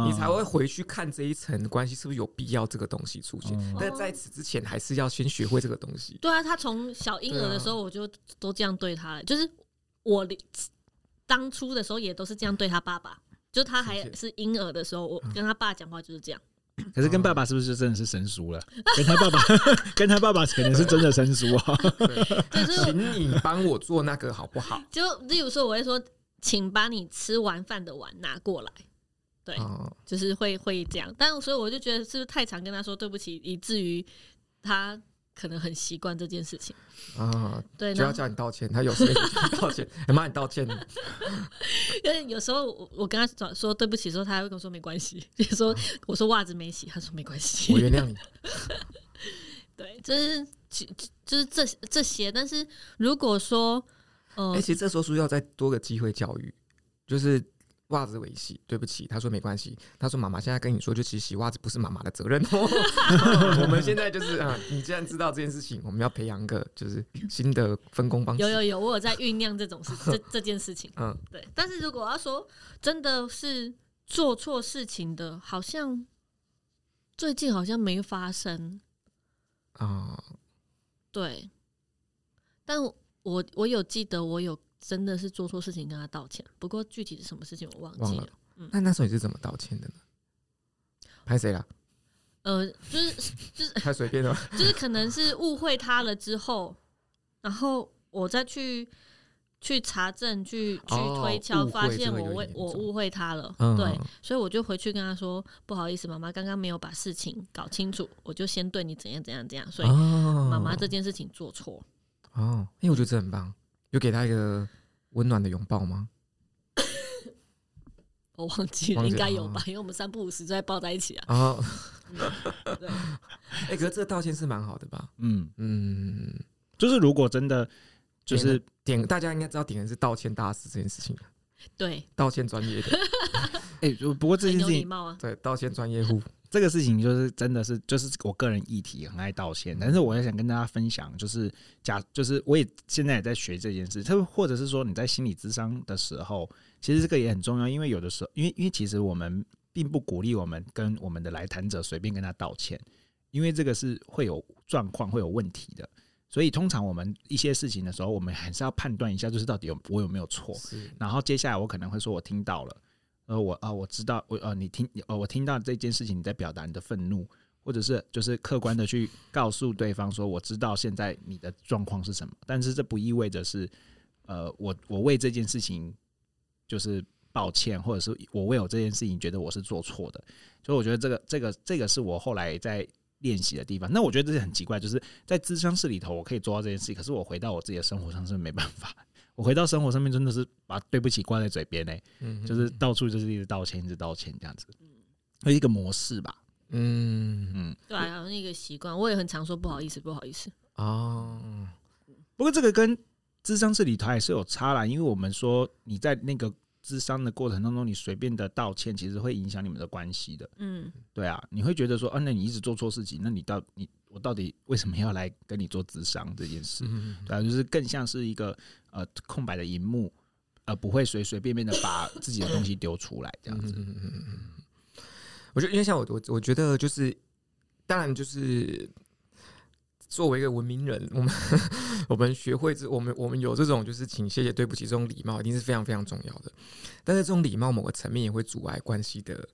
你才会回去看这一层关系是不是有必要这个东西出现。但在此之前，还是要先学会这个东西。对啊，他从小婴儿的时候，我就都这样对他了，就是我。当初的时候也都是这样对他爸爸，就他还是婴儿的时候，我跟他爸讲话就是这样。可是跟爸爸是不是就真的是生疏了？跟他爸爸，跟他爸爸可能是真的生疏啊。就是请你帮我做那个好不好？就例如说，我会说，请把你吃完饭的碗拿过来。对，就是会会这样。但所以我就觉得，是不是太常跟他说对不起，以至于他。可能很习惯这件事情啊，对，就要叫你道歉。他有时候道歉，还 骂你道歉。因为有时候我跟他说对不起的时候，他还会跟我说没关系。比如说我说袜子没洗，他说没关系，我原谅你。对，就是就是这这些。但是如果说，呃，欸、其实这时候是不是要再多个机会教育，就是。袜子未洗，对不起。他说没关系。他说妈妈现在跟你说，就其实洗袜子不是妈妈的责任哦。我们现在就是啊，你既然知道这件事情，我们要培养个就是新的分工方式。有有有，我有在酝酿这种事，这这件事情。嗯，对。但是如果要说真的是做错事情的，好像最近好像没发生啊。对。但我我有记得我有。真的是做错事情跟他道歉，不过具体是什么事情我忘记了。了。嗯，那那时候你是怎么道歉的呢？拍谁了？呃，就是 就是太随便了，就是可能是误会他了之后，然后我再去去查证、去去推敲，哦、发现我为我误会他了。嗯、对，所以我就回去跟他说：“不好意思，妈妈刚刚没有把事情搞清楚，我就先对你怎样怎样怎样，所以妈妈这件事情做错。”哦，因为我觉得这很棒。有给他一个温暖的拥抱吗？我忘记了，应该有吧，因为我们三不五时在抱在一起啊。哦，对。哎，可是这个道歉是蛮好的吧？嗯嗯，就是如果真的就是点，大家应该知道点的是道歉大师这件事情。对，道歉专业的。哎，不过这件事情，对，道歉专业户。这个事情就是真的是就是我个人议题很爱道歉，但是我也想跟大家分享，就是假就是我也现在也在学这件事，特别或者是说你在心理咨商的时候，其实这个也很重要，因为有的时候，因为因为其实我们并不鼓励我们跟我们的来谈者随便跟他道歉，因为这个是会有状况会有问题的，所以通常我们一些事情的时候，我们还是要判断一下，就是到底有我有没有错，然后接下来我可能会说我听到了。呃，我啊，我知道，我呃，你听，呃，我听到这件事情，你在表达你的愤怒，或者是就是客观的去告诉对方说，我知道现在你的状况是什么，但是这不意味着是，呃，我我为这件事情就是抱歉，或者是我为我这件事情觉得我是做错的，所以我觉得这个这个这个是我后来在练习的地方。那我觉得这是很奇怪，就是在咨商室里头我可以做到这件事情，可是我回到我自己的生活上是没办法。我回到生活上面真的是把对不起挂在嘴边呢，就是到处就是一直道歉，一直道歉这样子，有一个模式吧。嗯嗯，对啊，那个习惯，我也很常说不好意思，不好意思。哦，不过这个跟智商是里头还是有差啦，因为我们说你在那个智商的过程当中，你随便的道歉，其实会影响你们的关系的。嗯，对啊，你会觉得说，啊，那你一直做错事情，那你到你我到底为什么要来跟你做智商这件事？对啊，就是更像是一个。呃，空白的荧幕，呃，不会随随便便的把自己的东西丢出来，这样子。嗯嗯嗯，我觉得，因为像我，我我觉得就是，当然就是作为一个文明人，我们 我们学会这，我们我们有这种就是请谢谢对不起这种礼貌，一定是非常非常重要的。但是这种礼貌某个层面也会阻碍关系的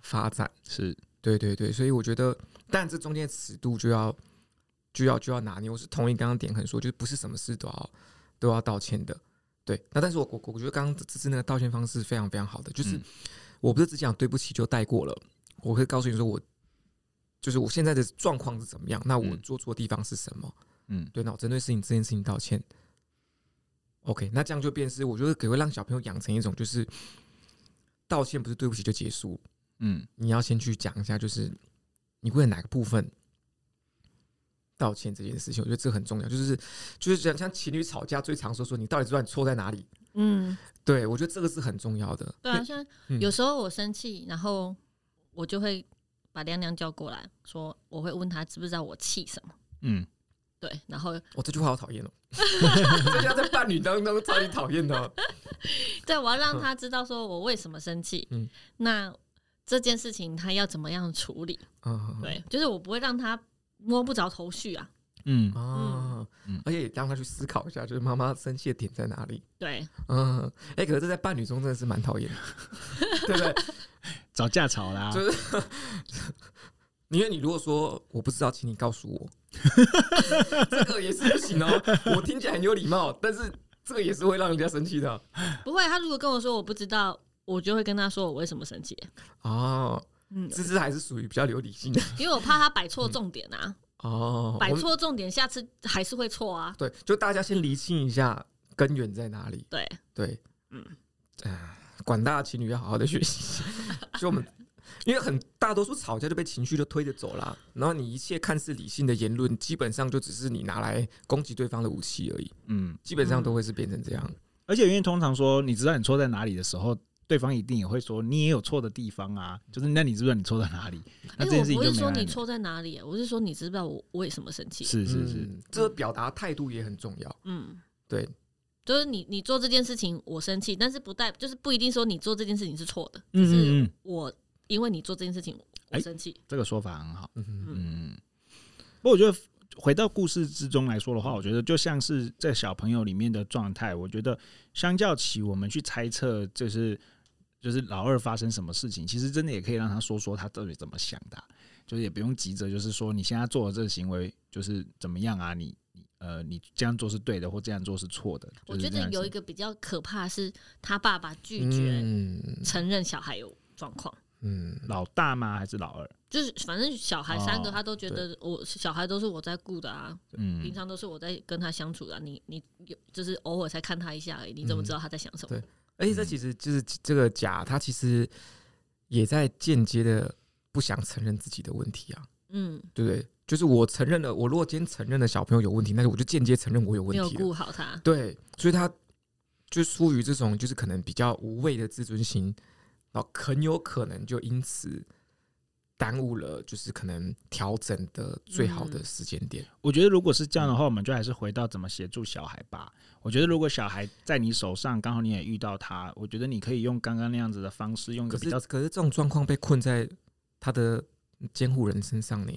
发展。是，对对对，所以我觉得，但这中间的尺度就要就要就要拿捏。我是同意刚刚点很说，就是不是什么事都要。都要道歉的，对。那但是我我我觉得刚刚这次那个道歉方式非常非常好的，就是我不是只讲对不起就带过了，我会告诉你说我就是我现在的状况是怎么样，那我做错地方是什么？嗯，对。那我针对事情这件事情道歉。OK，那这样就变是我觉得可会让小朋友养成一种就是道歉不是对不起就结束，嗯，你要先去讲一下，就是你会哪个部分。道歉这件事情，我觉得这很重要。就是，就是讲像情侣吵架，最常说说你到底知道你错在哪里？嗯，对，我觉得这个是很重要的。对啊，像有时候我生气，然后我就会把亮亮叫过来说，我会问他知不知道我气什么？嗯，对。然后我这句话好讨厌哦，这句话在伴侣当中超级讨厌的。对，我要让他知道说我为什么生气。嗯，那这件事情他要怎么样处理？嗯，对，就是我不会让他。摸不着头绪啊，嗯啊，嗯，而且也让他去思考一下，就是妈妈生气的点在哪里？对，嗯，哎、欸，可是这在伴侣中真的是蛮讨厌的，对不对？找架吵啦，就是，因为你如果说我不知道，请你告诉我，这个也是不行哦。我听起来很有礼貌，但是这个也是会让人家生气的。不会，他如果跟我说我不知道，我就会跟他说我为什么生气。哦。嗯，芝芝还是属于比较有理性的，因为我怕他摆错重点啊。哦，摆错重点，下次还是会错啊。对，就大家先厘清一下根源在哪里。对对，嗯，广大情侣要好好的学习。就我们，因为很大多数吵架就被情绪就推着走了，然后你一切看似理性的言论，基本上就只是你拿来攻击对方的武器而已。嗯，基本上都会是变成这样。而且因为通常说你知道你错在哪里的时候。对方一定也会说你也有错的地方啊，就是那你知不知道你错在哪里？那这件事情就没、欸、我不是说你错在哪里，我是说你知不知道我为什么生气？是是是，嗯、这个表达态度也很重要。嗯，对，就是你你做这件事情我生气，但是不代就是不一定说你做这件事情是错的，就是我因为你做这件事情我生气、欸。这个说法很好。嗯嗯，不过我觉得。回到故事之中来说的话，我觉得就像是在小朋友里面的状态。我觉得相较起我们去猜测，就是就是老二发生什么事情，其实真的也可以让他说说他到底怎么想的，就是也不用急着就是说你现在做的这个行为就是怎么样啊？你你呃，你这样做是对的，或这样做是错的。我觉得有一个比较可怕是，他爸爸拒绝承认小孩有状况。嗯，老大吗？还是老二？就是反正小孩三个，他都觉得我小孩都是我在顾的啊。嗯，平常都是我在跟他相处的啊。你你有就是偶尔才看他一下而已。你怎么知道他在想什么？对，而且这其实就是这个甲，他其实也在间接的不想承认自己的问题啊。嗯，对不对？就是我承认了，我如果今天承认了小朋友有问题，那我就间接承认我有问题，没有顾好他。对，所以他就出于这种就是可能比较无谓的自尊心。然后很有可能就因此耽误了，就是可能调整的最好的时间点。我觉得如果是这样的话，我们就还是回到怎么协助小孩吧。我觉得如果小孩在你手上，刚好你也遇到他，我觉得你可以用刚刚那样子的方式，用一个比较。可是这种状况被困在他的监护人身上呢？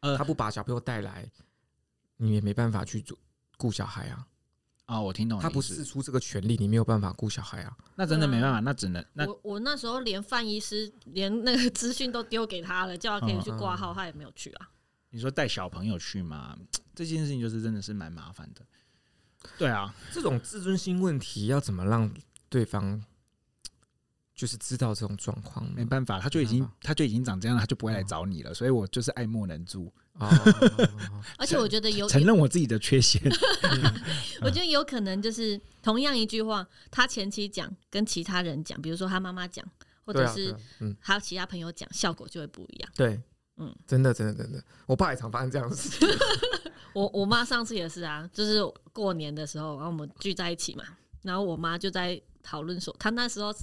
呃，他不把小朋友带来，你也没办法去做顾小孩啊。哦，我听懂。他不是出这个权利，你没有办法顾小孩啊。那真的没办法，那只能那我我那时候连范医师连那个资讯都丢给他了，叫他可以去挂号，他也没有去啊。你说带小朋友去吗？这件事情就是真的是蛮麻烦的。对啊，这种自尊心问题要怎么让对方就是知道这种状况？没办法，他就已经他就已经长这样了，他就不会来找你了。所以我就是爱莫能助。哦，而且我觉得有承认我自己的缺陷。我觉得有可能就是同样一句话，他前期讲跟其他人讲，比如说他妈妈讲，或者是还有其他朋友讲，效果就会不一样。对，嗯，真的，真的，真的，我爸也常发生这样的事情。我我妈上次也是啊，就是过年的时候，然后我们聚在一起嘛，然后我妈就在讨论说，她那时候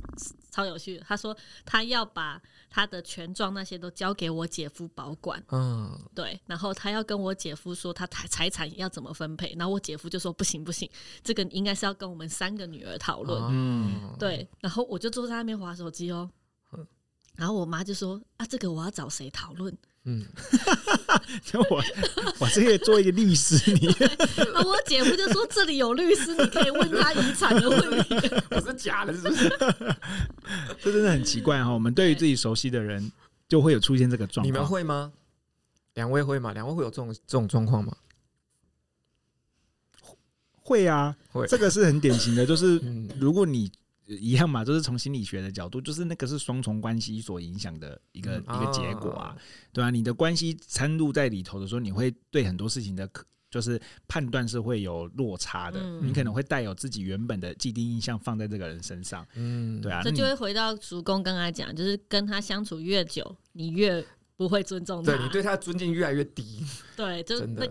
超有趣的，她说她要把她的权状那些都交给我姐夫保管，嗯，对，然后他要跟我姐夫说他财财产要怎么分配，然后我姐夫就说不行不行，这个应该是要跟我们三个女儿讨论，嗯，对，然后我就坐在那边划手机哦，然后我妈就说啊，这个我要找谁讨论？嗯，就我 我这个做一个律师，你那我姐夫就说，这里有律师，你可以问他遗产的问题。我是假的，是不是？这真的很奇怪哈。我们对于自己熟悉的人，就会有出现这个状况。你们会吗？两位会吗？两位会有这种这种状况吗？会啊，会。这个是很典型的，就是如果你。一样嘛，就是从心理学的角度，就是那个是双重关系所影响的一个、嗯、一个结果啊，对啊，你的关系掺入在里头的时候，你会对很多事情的，就是判断是会有落差的，嗯、你可能会带有自己原本的既定印象放在这个人身上，嗯，对啊，这就会回到主公刚才讲，就是跟他相处越久，你越。不会尊重他，对，你对他的尊敬越来越低。对，就那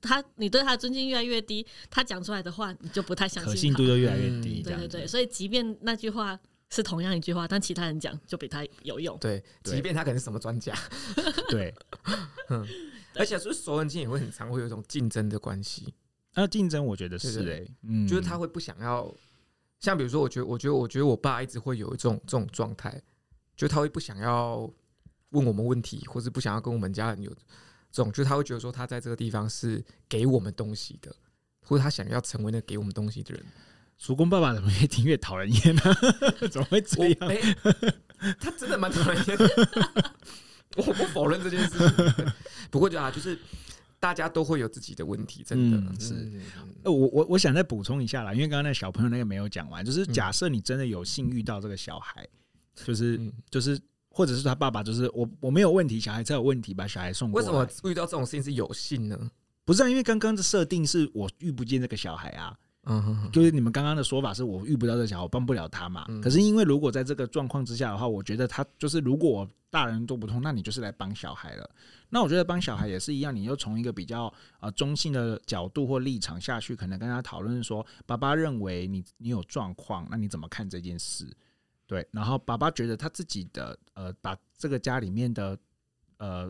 他，你对他的尊敬越来越低，他讲出来的话你就不太相信，可信度就越来越低。对对对，所以即便那句话是同样一句话，但其他人讲就比他有用。对，即便他可能是什么专家。对，嗯，而且是熟人间也会很常会有一种竞争的关系。那竞争，我觉得是哎，嗯，就是他会不想要，像比如说，我觉得，我觉得，我觉得我爸一直会有一种这种状态，就他会不想要。问我们问题，或是不想要跟我们家人有这种，就是他会觉得说他在这个地方是给我们东西的，或者他想要成为那给我们东西的人。叔公爸爸怎么越听越讨人厌呢？怎么会这样？欸、他真的蛮讨人厌的。我不否认这件事。不过就啊，就是大家都会有自己的问题，真的、嗯、是。呃，我我我想再补充一下啦，因为刚刚那小朋友那个没有讲完，就是假设你真的有幸遇到这个小孩，就是、嗯、就是。或者是他爸爸，就是我，我没有问题，小孩才有问题，把小孩送过来。为什么遇到这种事情是有幸呢？不是啊，因为刚刚的设定是我遇不见这个小孩啊，嗯哼哼，就是你们刚刚的说法是我遇不到这个小孩，我帮不了他嘛。嗯、可是因为如果在这个状况之下的话，我觉得他就是如果我大人做不通，那你就是来帮小孩了。那我觉得帮小孩也是一样，你又从一个比较呃中性的角度或立场下去，可能跟他讨论说，爸爸认为你你有状况，那你怎么看这件事？对，然后爸爸觉得他自己的呃，把这个家里面的呃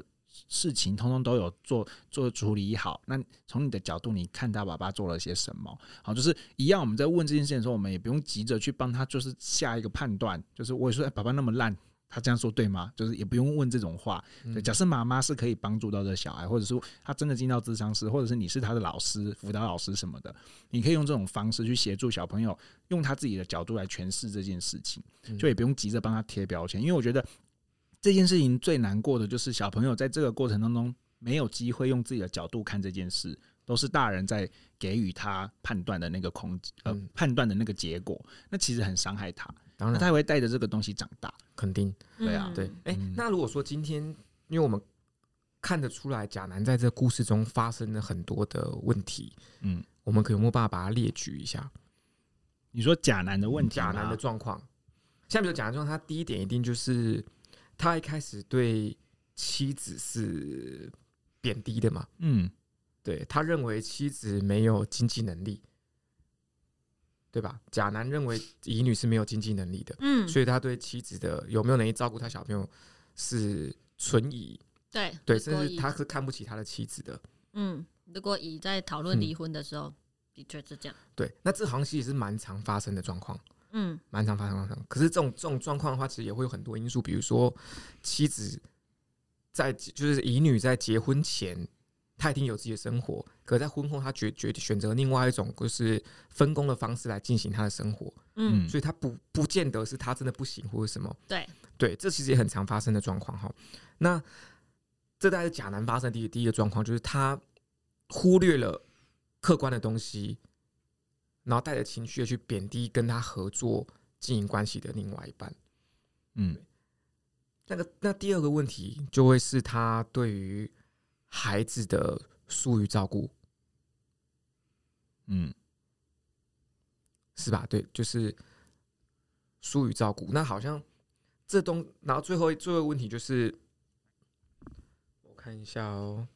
事情通通都有做做处理好。那从你的角度，你看他爸爸做了些什么？好，就是一样。我们在问这件事情的时候，我们也不用急着去帮他，就是下一个判断。就是我也说，爸爸那么烂。他这样说对吗？就是也不用问这种话。对，假设妈妈是可以帮助到这小孩，或者说他真的进到智商室，或者是你是他的老师、辅导老师什么的，你可以用这种方式去协助小朋友，用他自己的角度来诠释这件事情，就也不用急着帮他贴标签。因为我觉得这件事情最难过的就是小朋友在这个过程当中没有机会用自己的角度看这件事，都是大人在给予他判断的那个空呃判断的那个结果，那其实很伤害他。当然，他会带着这个东西长大，肯定。对啊，对。哎，那如果说今天，因为我们看得出来，贾南在这个故事中发生了很多的问题，嗯，我们可有没有办法把它列举一下？你说贾南的问题，贾南的状况，像比如贾南状况，他第一点一定就是他一开始对妻子是贬低的嘛，嗯，对，他认为妻子没有经济能力。对吧？甲男认为乙女是没有经济能力的，嗯，所以他对妻子的有没有能力照顾他小朋友是存疑，对对，甚至他是看不起他的妻子的。嗯，如果乙在讨论离婚的时候，嗯、的确是这样。对，那这好像其实是蛮常发生的状况，嗯，蛮常发生的。可是这种这种状况的话，其实也会有很多因素，比如说妻子在就是乙女在结婚前，他一定有自己的生活，可在婚后他决决选择另外一种就是分工的方式来进行他的生活，嗯，所以他不不见得是他真的不行或者什么，对。对，这其实也很常发生的状况哈。那这大概是假男发生的第一第一个状况，就是他忽略了客观的东西，然后带着情绪去贬低跟他合作经营关系的另外一半，嗯，那个那第二个问题就会是他对于。孩子的疏于照顾，嗯，是吧？对，就是疏于照顾。那好像这东，然后最后最后问题就是，我看一下哦，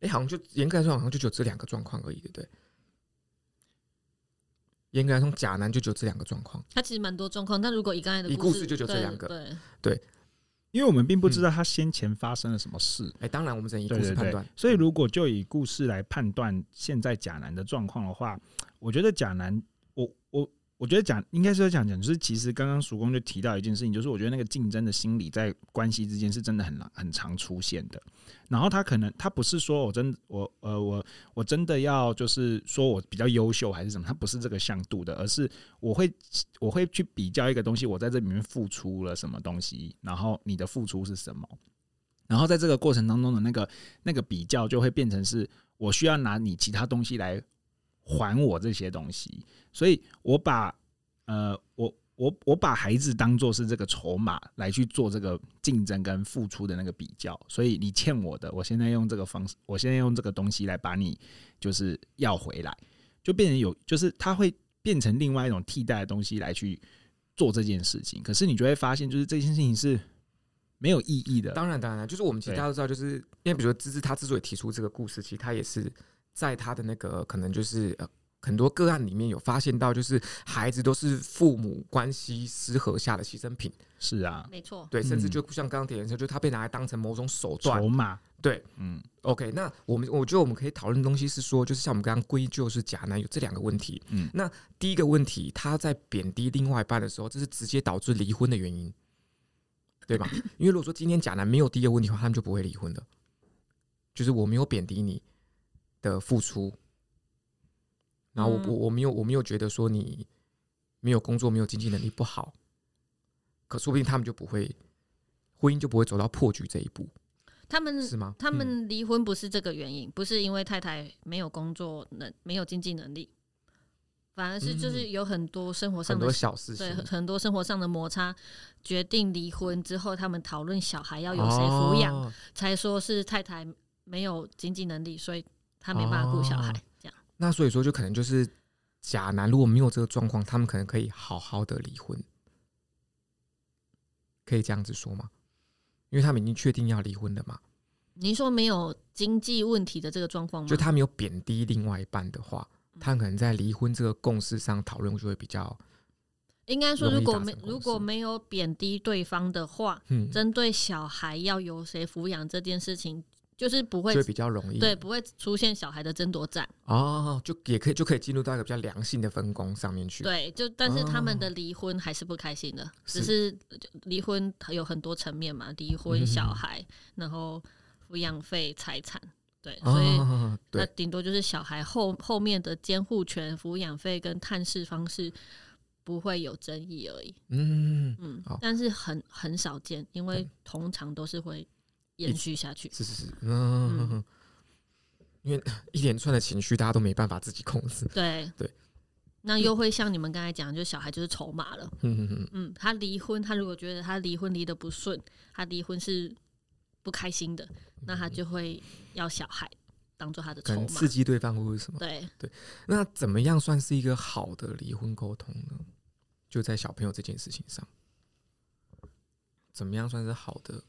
哎，好像就严格来说，好像就只有这两个状况而已，对不对？严格来说，假男就只有这两个状况。他其实蛮多状况，但如果以刚才的故事，就只有这两个，对对。因为我们并不知道他先前发生了什么事，哎、嗯欸，当然我们只能以故事判断。所以如果就以故事来判断现在贾南的状况的话，我觉得甲男，我。觉得讲应该是要讲讲，就是其实刚刚叔公就提到一件事情，就是我觉得那个竞争的心理在关系之间是真的很很常出现的。然后他可能他不是说我真我呃我我真的要就是说我比较优秀还是什么，他不是这个向度的，而是我会我会去比较一个东西，我在这里面付出了什么东西，然后你的付出是什么，然后在这个过程当中的那个那个比较就会变成是我需要拿你其他东西来。还我这些东西，所以我把呃，我我我把孩子当做是这个筹码来去做这个竞争跟付出的那个比较，所以你欠我的，我现在用这个方式，我现在用这个东西来把你就是要回来，就变成有，就是它会变成另外一种替代的东西来去做这件事情。可是你就会发现，就是这件事情是没有意义的。当然，当然，就是我们其实大家都知道，就是因为比如说芝芝他之所以提出这个故事，其实他也是。在他的那个可能就是呃很多个案里面有发现到，就是孩子都是父母关系失和下的牺牲品。是啊，没错。对，甚至就像刚刚点的时候，就他被拿来当成某种手段筹码。对，嗯。OK，那我们我觉得我们可以讨论的东西是说，就是像我们刚刚归咎是假男有这两个问题。嗯。那第一个问题，他在贬低另外一半的时候，这是直接导致离婚的原因，对吧？因为如果说今天假男没有第一个问题的话，他们就不会离婚的。就是我没有贬低你。的付出，然后我我我没有我没有觉得说你没有工作没有经济能力不好，可说不定他们就不会婚姻就不会走到破局这一步。他们是吗？他们离婚不是这个原因，不是因为太太没有工作能没有经济能力，反而是就是有很多生活上的小事情，对很多生活上的摩擦，决定离婚之后，他们讨论小孩要由谁抚养，才说是太太没有经济能力，所以。他没办法顾小孩，这样。那所以说，就可能就是假男如果没有这个状况，他们可能可以好好的离婚，可以这样子说吗？因为他们已经确定要离婚了嘛。您说没有经济问题的这个状况吗？就他没有贬低另外一半的话，他可能在离婚这个共识上讨论就会比较。应该说，如果没如果没有贬低对方的话，嗯，针对小孩要由谁抚养这件事情。就是不会，就比较容易，对，不会出现小孩的争夺战。哦，就也可以就可以进入到一个比较良性的分工上面去。对，就但是他们的离婚还是不开心的，哦、只是。离婚有很多层面嘛，离婚、小孩，嗯、然后抚养费、财产，对，所以那顶多就是小孩后后面的监护权、抚养费跟探视方式不会有争议而已。嗯嗯，但是很很少见，因为通常都是会。延续下去是是是，嗯，嗯，因为 一连串的情绪，大家都没办法自己控制。对对，那又会像你们刚才讲，就小孩就是筹码了。嗯嗯嗯嗯，他离婚，他如果觉得他离婚离得不顺，他离婚是不开心的，那他就会要小孩当做他的筹码，刺激对方或者什么。对对，那怎么样算是一个好的离婚沟通呢？就在小朋友这件事情上，怎么样算是好的？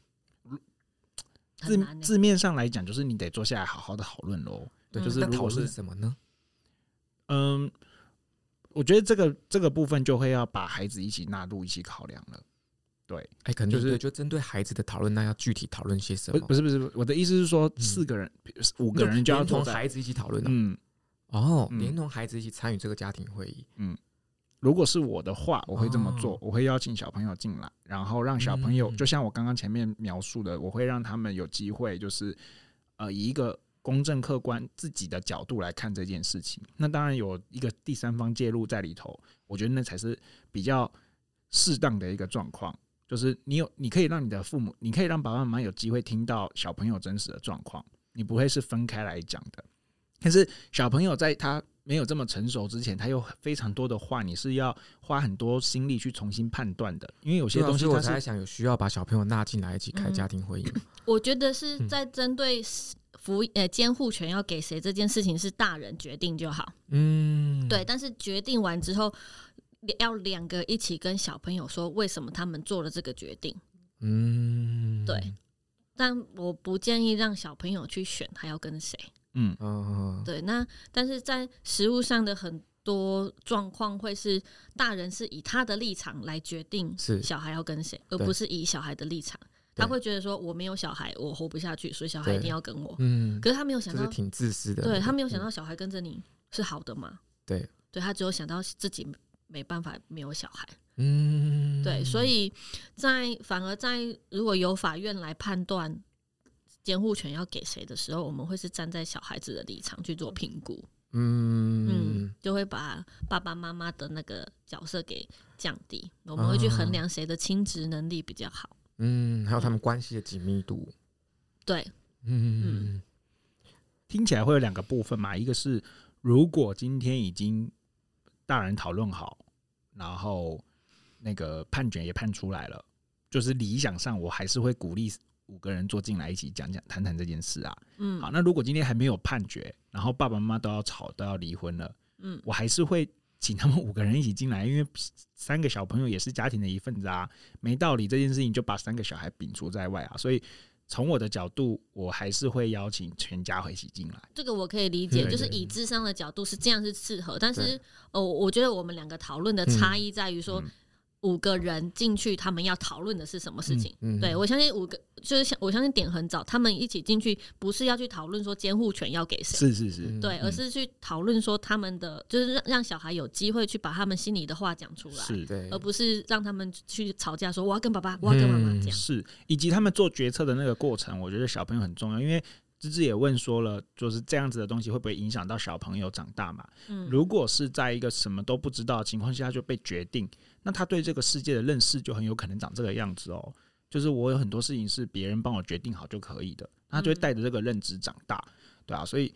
字字面上来讲，就是你得坐下来好好的讨论喽。对，就是讨论是什么呢？嗯，我觉得这个这个部分就会要把孩子一起纳入一起考量了。对，哎，可能就是就针对孩子的讨论，那要具体讨论些什么？不是不是，我的意思是说，四个人、五个人就要同孩子一起讨论。嗯，哦，连同孩子一起参与这个家庭会议。嗯。如果是我的话，我会这么做。我会邀请小朋友进来，然后让小朋友，就像我刚刚前面描述的，我会让他们有机会，就是呃，以一个公正客观自己的角度来看这件事情。那当然有一个第三方介入在里头，我觉得那才是比较适当的一个状况。就是你有，你可以让你的父母，你可以让爸爸妈妈有机会听到小朋友真实的状况，你不会是分开来讲的。但是小朋友在他没有这么成熟之前，他有非常多的话，你是要花很多心力去重新判断的。因为有些东西，我才想有需要把小朋友纳进来一起开家庭会议。嗯。我觉得是在针对服呃监护权要给谁这件事情，是大人决定就好。嗯，对。但是决定完之后。要两个一起跟小朋友说为什么他们做了这个决定。嗯，对。但我不建议让小朋友去选他要跟谁。嗯，对。那但是在食物上的很多状况会是大人是以他的立场来决定小孩要跟谁，而不是以小孩的立场。他会觉得说我没有小孩，我活不下去，所以小孩一定要跟我。嗯，可是他没有想到，挺自私的。对，他没有想到小孩跟着你是好的嘛？对，对他只有想到自己。没办法，没有小孩。嗯，对，所以在反而在如果由法院来判断监护权要给谁的时候，我们会是站在小孩子的立场去做评估。嗯嗯，就会把爸爸妈妈的那个角色给降低。我们会去衡量谁的亲职能力比较好。嗯，还有他们关系的紧密度。对，嗯嗯，听起来会有两个部分嘛，一个是如果今天已经。大人讨论好，然后那个判决也判出来了，就是理想上我还是会鼓励五个人坐进来一起讲讲谈谈这件事啊。嗯，好，那如果今天还没有判决，然后爸爸妈妈都要吵都要离婚了，嗯，我还是会请他们五个人一起进来，因为三个小朋友也是家庭的一份子啊，没道理这件事情就把三个小孩摒除在外啊，所以。从我的角度，我还是会邀请全家一起进来。这个我可以理解，就是以智商的角度是这样是适合，但是哦，我觉得我们两个讨论的差异在于说。五个人进去，他们要讨论的是什么事情？嗯嗯、对，我相信五个就是像我相信点很早，他们一起进去不是要去讨论说监护权要给谁，是是是，对，而是去讨论说他们的就是让让小孩有机会去把他们心里的话讲出来，是对，而不是让他们去吵架说我要跟爸爸，我要跟妈妈讲，是，以及他们做决策的那个过程，我觉得小朋友很重要，因为。芝芝也问说了，就是这样子的东西会不会影响到小朋友长大嘛？嗯，如果是在一个什么都不知道的情况下就被决定，那他对这个世界的认识就很有可能长这个样子哦。就是我有很多事情是别人帮我决定好就可以的，他就会带着这个认知长大，对啊。所以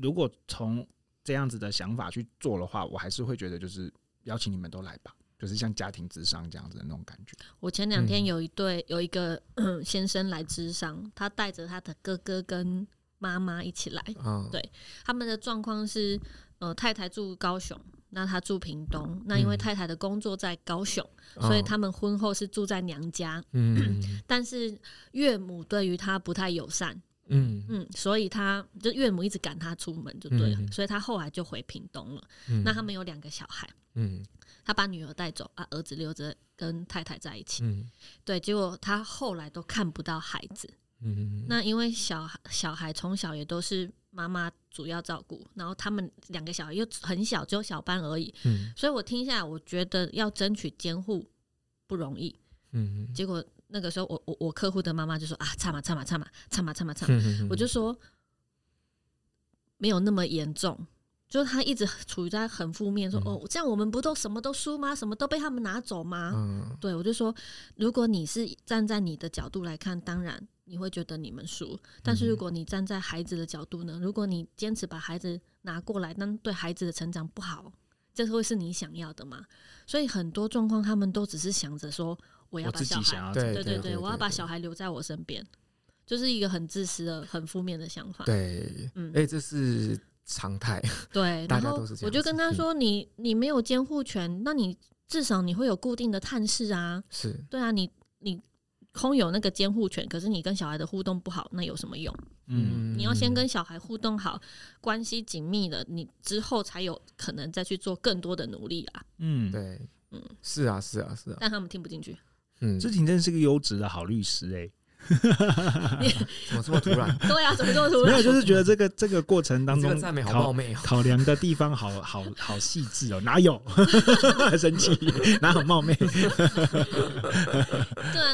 如果从这样子的想法去做的话，我还是会觉得就是邀请你们都来吧。就是像家庭智商这样子的那种感觉。我前两天有一对有一个 先生来智商，他带着他的哥哥跟妈妈一起来。嗯，对，他们的状况是，呃，太太住高雄，那他住屏东。那因为太太的工作在高雄，所以他们婚后是住在娘家。嗯，但是岳母对于他不太友善。嗯嗯，所以他就岳母一直赶他出门，就对了。所以他后来就回屏东了。那他们有两个小孩。嗯。他把女儿带走，啊，儿子留着跟太太在一起。嗯，对，结果他后来都看不到孩子。嗯，那因为小孩小孩从小也都是妈妈主要照顾，然后他们两个小孩又很小，只有小班而已。嗯，所以我听下来，我觉得要争取监护不容易。嗯，结果那个时候我，我我我客户的妈妈就说啊，差嘛差嘛差嘛差嘛差嘛差嘛，我就说没有那么严重。就是他一直处于在很负面，说哦，这样我们不都什么都输吗？什么都被他们拿走吗？嗯，对，我就说，如果你是站在你的角度来看，当然你会觉得你们输。但是如果你站在孩子的角度呢？如果你坚持把孩子拿过来，那对孩子的成长不好，这会是你想要的吗？所以很多状况，他们都只是想着说，我要把小孩，对对对，对，我要把小孩留在我身边，就是一个很自私的、很负面的想法。对，嗯，哎，这是。常态，对，然后我就跟他说：“你你没有监护权，那你至少你会有固定的探视啊。是对啊，你你空有那个监护权，可是你跟小孩的互动不好，那有什么用？嗯，你要先跟小孩互动好，关系紧密了，你之后才有可能再去做更多的努力啊。嗯，对，嗯，是啊，是啊，是啊，但他们听不进去。嗯，志廷真是个优质的好律师哎、欸。” 怎么这么突然？对啊，怎么这么突然？没有，就是觉得这个这个过程当中，考考量的地方好 好好细致哦。哪有？生气？哪有冒昧？对，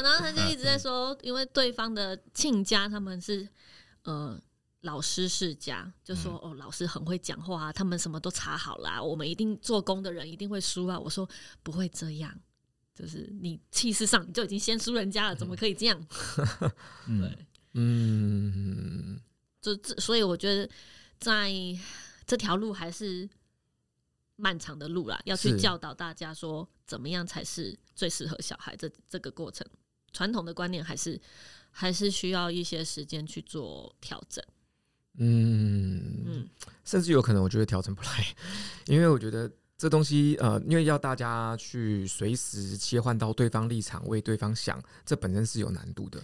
然后他就一直在说，因为对方的亲家他们是呃老师世家，就说、嗯、哦，老师很会讲话啊，他们什么都查好了、啊，我们一定做工的人一定会输啊。我说不会这样，就是你气势上你就已经先输人家了，怎么可以这样？嗯、对，嗯，就这，所以我觉得在这条路还是漫长的路啦，要去教导大家说怎么样才是最适合小孩这这个过程，传统的观念还是还是需要一些时间去做调整。嗯。嗯，甚至有可能，我觉得调整不来，因为我觉得这东西，呃，因为要大家去随时切换到对方立场，为对方想，这本身是有难度的。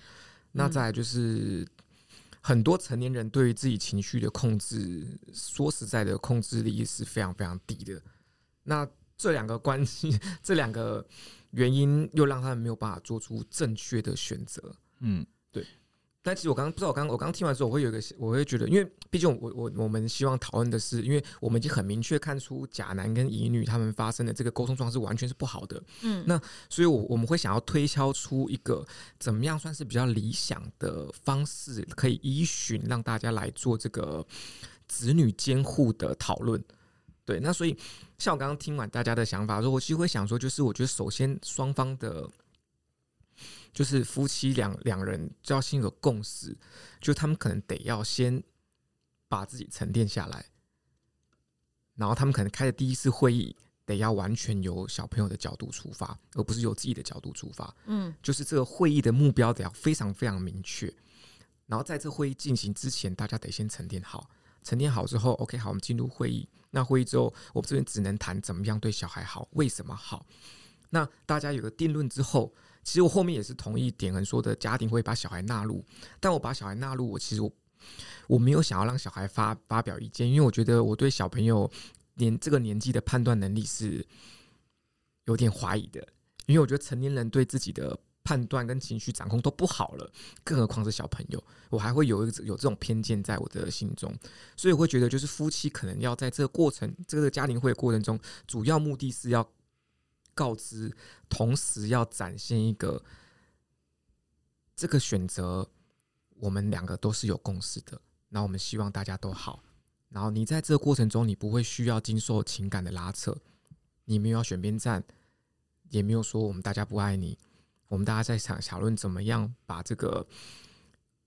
那再来就是，很多成年人对于自己情绪的控制，说实在的，控制力是非常非常低的。那这两个关系，这两个原因，又让他们没有办法做出正确的选择。嗯。但其实我刚刚不知道，我刚我刚听完之后，我会有一个，我会觉得，因为毕竟我我我们希望讨论的是，因为我们已经很明确看出假男跟乙女他们发生的这个沟通状况是完全是不好的，嗯，那所以，我我们会想要推敲出一个怎么样算是比较理想的方式，可以依循让大家来做这个子女监护的讨论。对，那所以像我刚刚听完大家的想法，说我其实会想说，就是我觉得首先双方的。就是夫妻两两人就要先有共识，就他们可能得要先把自己沉淀下来，然后他们可能开的第一次会议得要完全由小朋友的角度出发，而不是由自己的角度出发。嗯，就是这个会议的目标得要非常非常明确，然后在这会议进行之前，大家得先沉淀好，沉淀好之后，OK，好，我们进入会议。那会议之后，我们这边只能谈怎么样对小孩好，为什么好。那大家有个定论之后。其实我后面也是同意点恒说的，家庭会把小孩纳入，但我把小孩纳入，我其实我我没有想要让小孩发发表意见，因为我觉得我对小朋友年这个年纪的判断能力是有点怀疑的，因为我觉得成年人对自己的判断跟情绪掌控都不好了，更何况是小朋友，我还会有一有这种偏见在我的心中，所以我会觉得就是夫妻可能要在这个过程，这个家庭会的过程中，主要目的是要。告知，同时要展现一个这个选择，我们两个都是有共识的。那我们希望大家都好。然后你在这个过程中，你不会需要经受情感的拉扯，你没有要选边站，也没有说我们大家不爱你。我们大家在想讨论怎么样把这个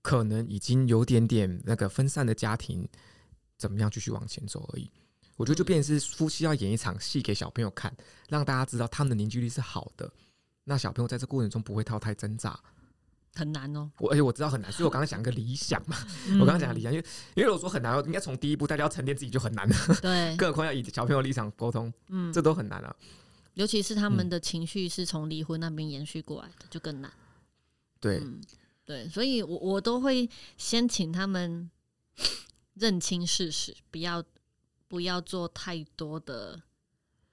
可能已经有点点那个分散的家庭，怎么样继续往前走而已。我觉得就变成是夫妻要演一场戏给小朋友看，让大家知道他们的凝聚力是好的。那小朋友在这过程中不会套太挣扎，很难哦。我而且我知道很难，所以我刚刚讲一个理想嘛。嗯、我刚刚讲理想，因为因为我说很难，应该从第一步大家要沉淀自己就很难了。对，更何况要以小朋友立场沟通，嗯，这都很难啊。尤其是他们的情绪是从离婚那边延续过来的，就更难。对、嗯，对，所以我我都会先请他们 认清事实，不要。不要做太多的，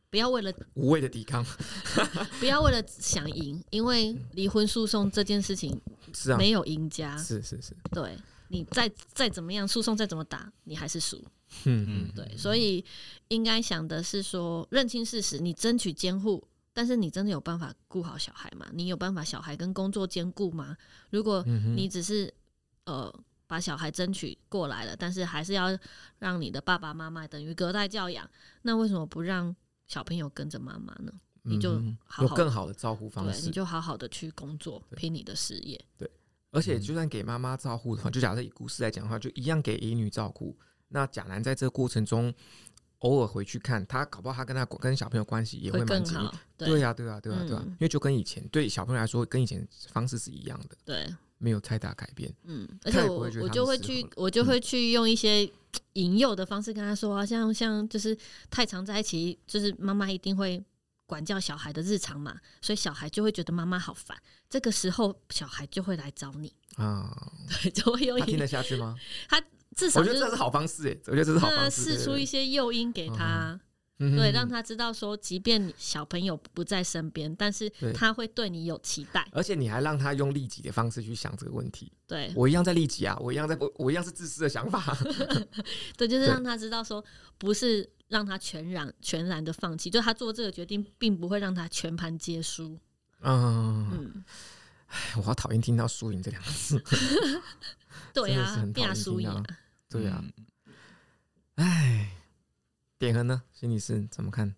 不要为了无谓的抵抗，不要为了想赢，因为离婚诉讼这件事情是啊，没有赢家，是是是，对，你再再怎么样诉讼再怎么打，你还是输，嗯嗯，对，所以应该想的是说，认清事实，你争取监护，但是你真的有办法顾好小孩吗？你有办法小孩跟工作兼顾吗？如果你只是呃。把小孩争取过来了，但是还是要让你的爸爸妈妈等于隔代教养。那为什么不让小朋友跟着妈妈呢？你就好好有更好的照顾方式，你就好好的去工作，拼你的事业。对，而且就算给妈妈照顾的话，就假设以故事来讲的话，就一样给乙女照顾。那甲男在这个过程中，偶尔回去看他，搞不好他跟他跟小朋友关系也会蛮紧密。对呀，对呀，对呀，对呀，因为就跟以前对小朋友来说，跟以前方式是一样的。对。没有太大改变，嗯，而且我我就会去，我就会去用一些引诱的方式跟他说啊，像像就是太常在一起，就是妈妈一定会管教小孩的日常嘛，所以小孩就会觉得妈妈好烦，这个时候小孩就会来找你啊，对，就会用一。他听得下去吗？他至少、就是、我觉得这是好方式哎，我觉得这是好方式，试出一些诱因给他。对，让他知道说，即便小朋友不在身边，但是他会对你有期待，而且你还让他用利己的方式去想这个问题。对，我一样在利己啊，我一样在，我我一样是自私的想法。对，就是让他知道说，不是让他全然全然的放弃，就他做这个决定，并不会让他全盘皆输。嗯嗯，哎，我好讨厌听到输赢这两个字。对呀、啊，变输赢。对呀、啊。哎、嗯，典衡呢？心理师怎么看？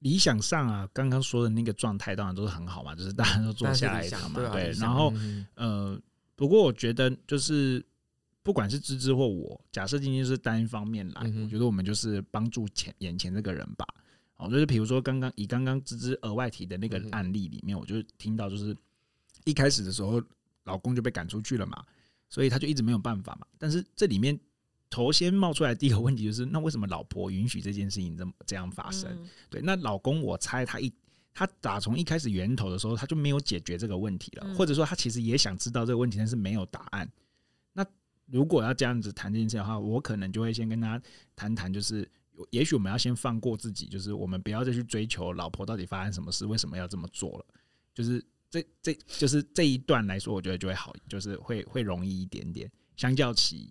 理想上啊，刚刚说的那个状态当然都是很好嘛，就是大家都坐下来谈嘛，对。然后呃，不过我觉得就是不管是芝芝或我，假设今天是单方面来，我觉得我们就是帮助前眼前这个人吧。哦，就是比如说刚刚以刚刚芝芝额外提的那个案例里面，我就听到就是一开始的时候，老公就被赶出去了嘛，所以他就一直没有办法嘛。但是这里面。头先冒出来第一个问题就是，那为什么老婆允许这件事情这么这样发生？嗯、对，那老公我猜他一他打从一开始源头的时候，他就没有解决这个问题了，嗯、或者说他其实也想知道这个问题，但是没有答案。那如果要这样子谈这件事的话，我可能就会先跟他谈谈，就是也许我们要先放过自己，就是我们不要再去追求老婆到底发生什么事，为什么要这么做了。就是这这就是这一段来说，我觉得就会好，就是会会容易一点点，相较起。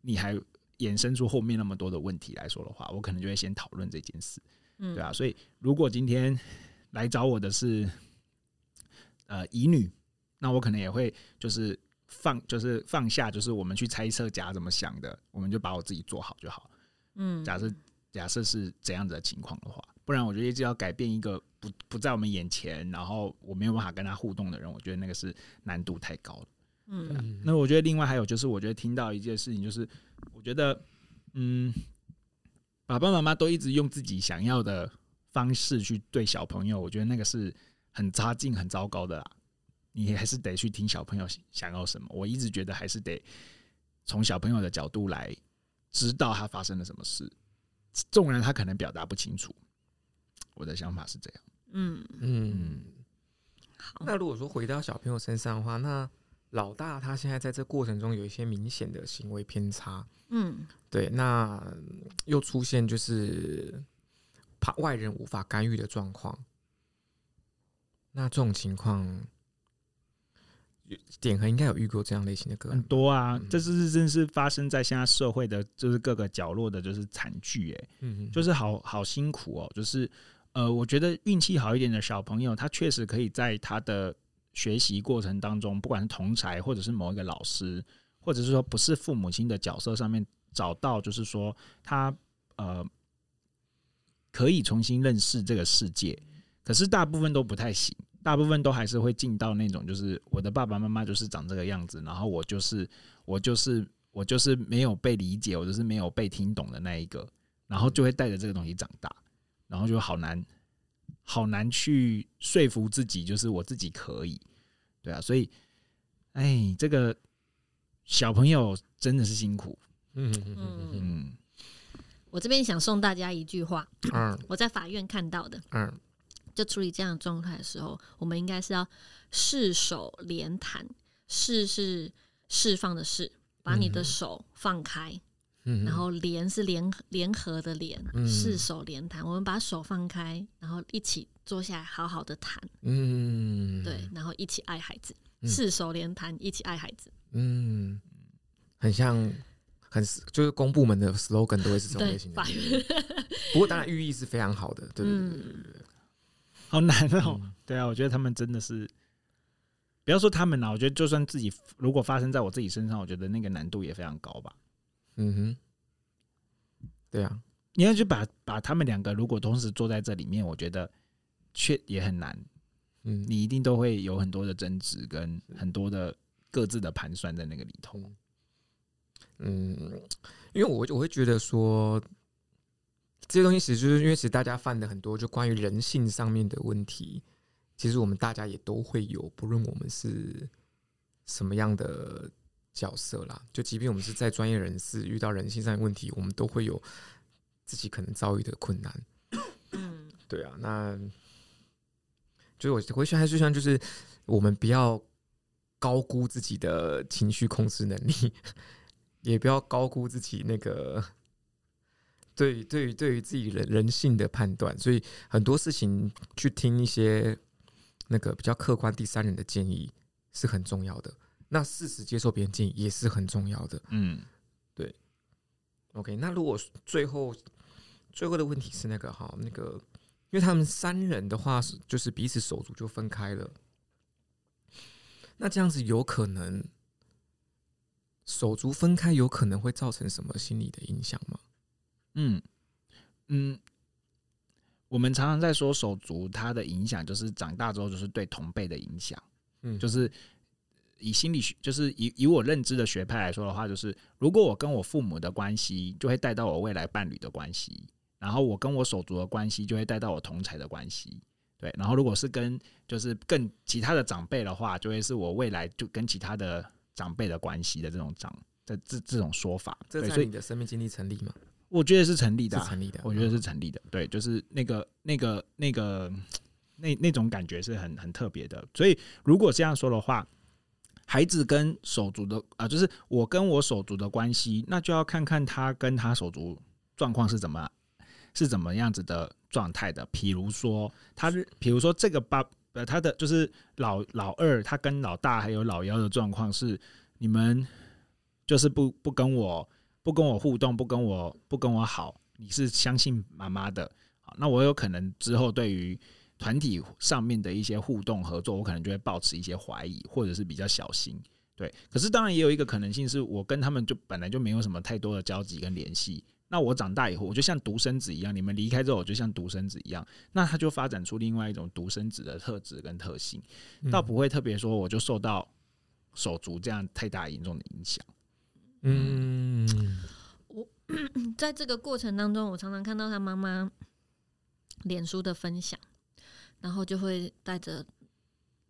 你还衍生出后面那么多的问题来说的话，我可能就会先讨论这件事，对啊。所以如果今天来找我的是呃乙女，那我可能也会就是放就是放下，就是我们去猜测甲怎么想的，我们就把我自己做好就好。嗯，假设假设是怎样子的情况的话，不然我觉得一直要改变一个不不在我们眼前，然后我没有办法跟他互动的人，我觉得那个是难度太高了。嗯、啊，那我觉得另外还有就是，我觉得听到一件事情，就是我觉得，嗯，爸爸妈妈都一直用自己想要的方式去对小朋友，我觉得那个是很差劲、很糟糕的啦。你还是得去听小朋友想要什么。我一直觉得还是得从小朋友的角度来知道他发生了什么事，纵然他可能表达不清楚。我的想法是这样。嗯嗯，好。那如果说回到小朋友身上的话，那老大他现在在这过程中有一些明显的行为偏差，嗯，对，那又出现就是怕外人无法干预的状况，那这种情况，点和应该有遇过这样类型的个案。很多啊，嗯、这是真是发生在现在社会的，就是各个角落的，就是惨剧，哎，嗯，就是好好辛苦哦，就是呃，我觉得运气好一点的小朋友，他确实可以在他的。学习过程当中，不管是同才，或者是某一个老师，或者是说不是父母亲的角色上面，找到就是说他呃可以重新认识这个世界。可是大部分都不太行，大部分都还是会进到那种就是我的爸爸妈妈就是长这个样子，然后我就是我就是我就是没有被理解，我就是没有被听懂的那一个，然后就会带着这个东西长大，然后就好难。好难去说服自己，就是我自己可以，对啊，所以，哎，这个小朋友真的是辛苦。嗯嗯嗯嗯。我这边想送大家一句话，嗯，我在法院看到的，嗯，就处理这样的状态的时候，我们应该是要释手连弹，释是释放的释，把你的手放开。然后联是联联合的联，四手联弹。我们把手放开，然后一起坐下来，好好的谈。嗯，对，然后一起爱孩子，四手联弹，一起爱孩子。嗯，很像，很就是公部门的 slogan 都会是这种类型的。不过当然寓意是非常好的，对对对对对，好难哦。对啊，我觉得他们真的是，不要说他们了，我觉得就算自己如果发生在我自己身上，我觉得那个难度也非常高吧。嗯哼，对啊，你要去把把他们两个如果同时坐在这里面，我觉得却也很难。嗯，你一定都会有很多的争执跟很多的各自的盘算在那个里头。嗯，因为我我会觉得说，这些东西其实就是因为其实大家犯的很多就关于人性上面的问题，其实我们大家也都会有，不论我们是什么样的。角色啦，就即便我们是在专业人士遇到人性上的问题，我们都会有自己可能遭遇的困难。嗯，对啊，那就我我现在就像就是我们不要高估自己的情绪控制能力，也不要高估自己那个对对于对于自己人人性的判断。所以很多事情去听一些那个比较客观第三人的建议是很重要的。那事实接受别人建议也是很重要的。嗯，对。OK，那如果最后最后的问题是那个哈，那个，因为他们三人的话是就是彼此手足就分开了，那这样子有可能手足分开有可能会造成什么心理的影响吗？嗯嗯，我们常常在说手足，它的影响就是长大之后就是对同辈的影响。嗯，就是以心理学，就是以以我认知的学派来说的话，就是如果我跟我父母的关系，就会带到我未来伴侣的关系；然后我跟我手足的关系，就会带到我同才的关系。对，然后如果是跟就是更其他的长辈的话，就会是我未来就跟其他的长辈的关系的这种长的这这种说法。这在你的生命经历成立吗？我觉得是成立的，是成立的。我觉得是成立的。对，就是那个那个那个 那那种感觉是很很特别的。所以如果这样说的话，孩子跟手足的啊、呃，就是我跟我手足的关系，那就要看看他跟他手足状况是怎么是怎么样子的。状态的，比如说他是，比如说这个爸，呃，他的就是老老二，他跟老大还有老幺的状况是，你们就是不不跟我不跟我互动，不跟我不跟我好，你是相信妈妈的，好，那我有可能之后对于团体上面的一些互动合作，我可能就会保持一些怀疑，或者是比较小心，对。可是当然也有一个可能性，是我跟他们就本来就没有什么太多的交集跟联系。那我长大以后，我就像独生子一样。你们离开之后，我就像独生子一样。那他就发展出另外一种独生子的特质跟特性，倒不会特别说我就受到手足这样太大严重的影响。嗯，我 在这个过程当中，我常常看到他妈妈脸书的分享，然后就会带着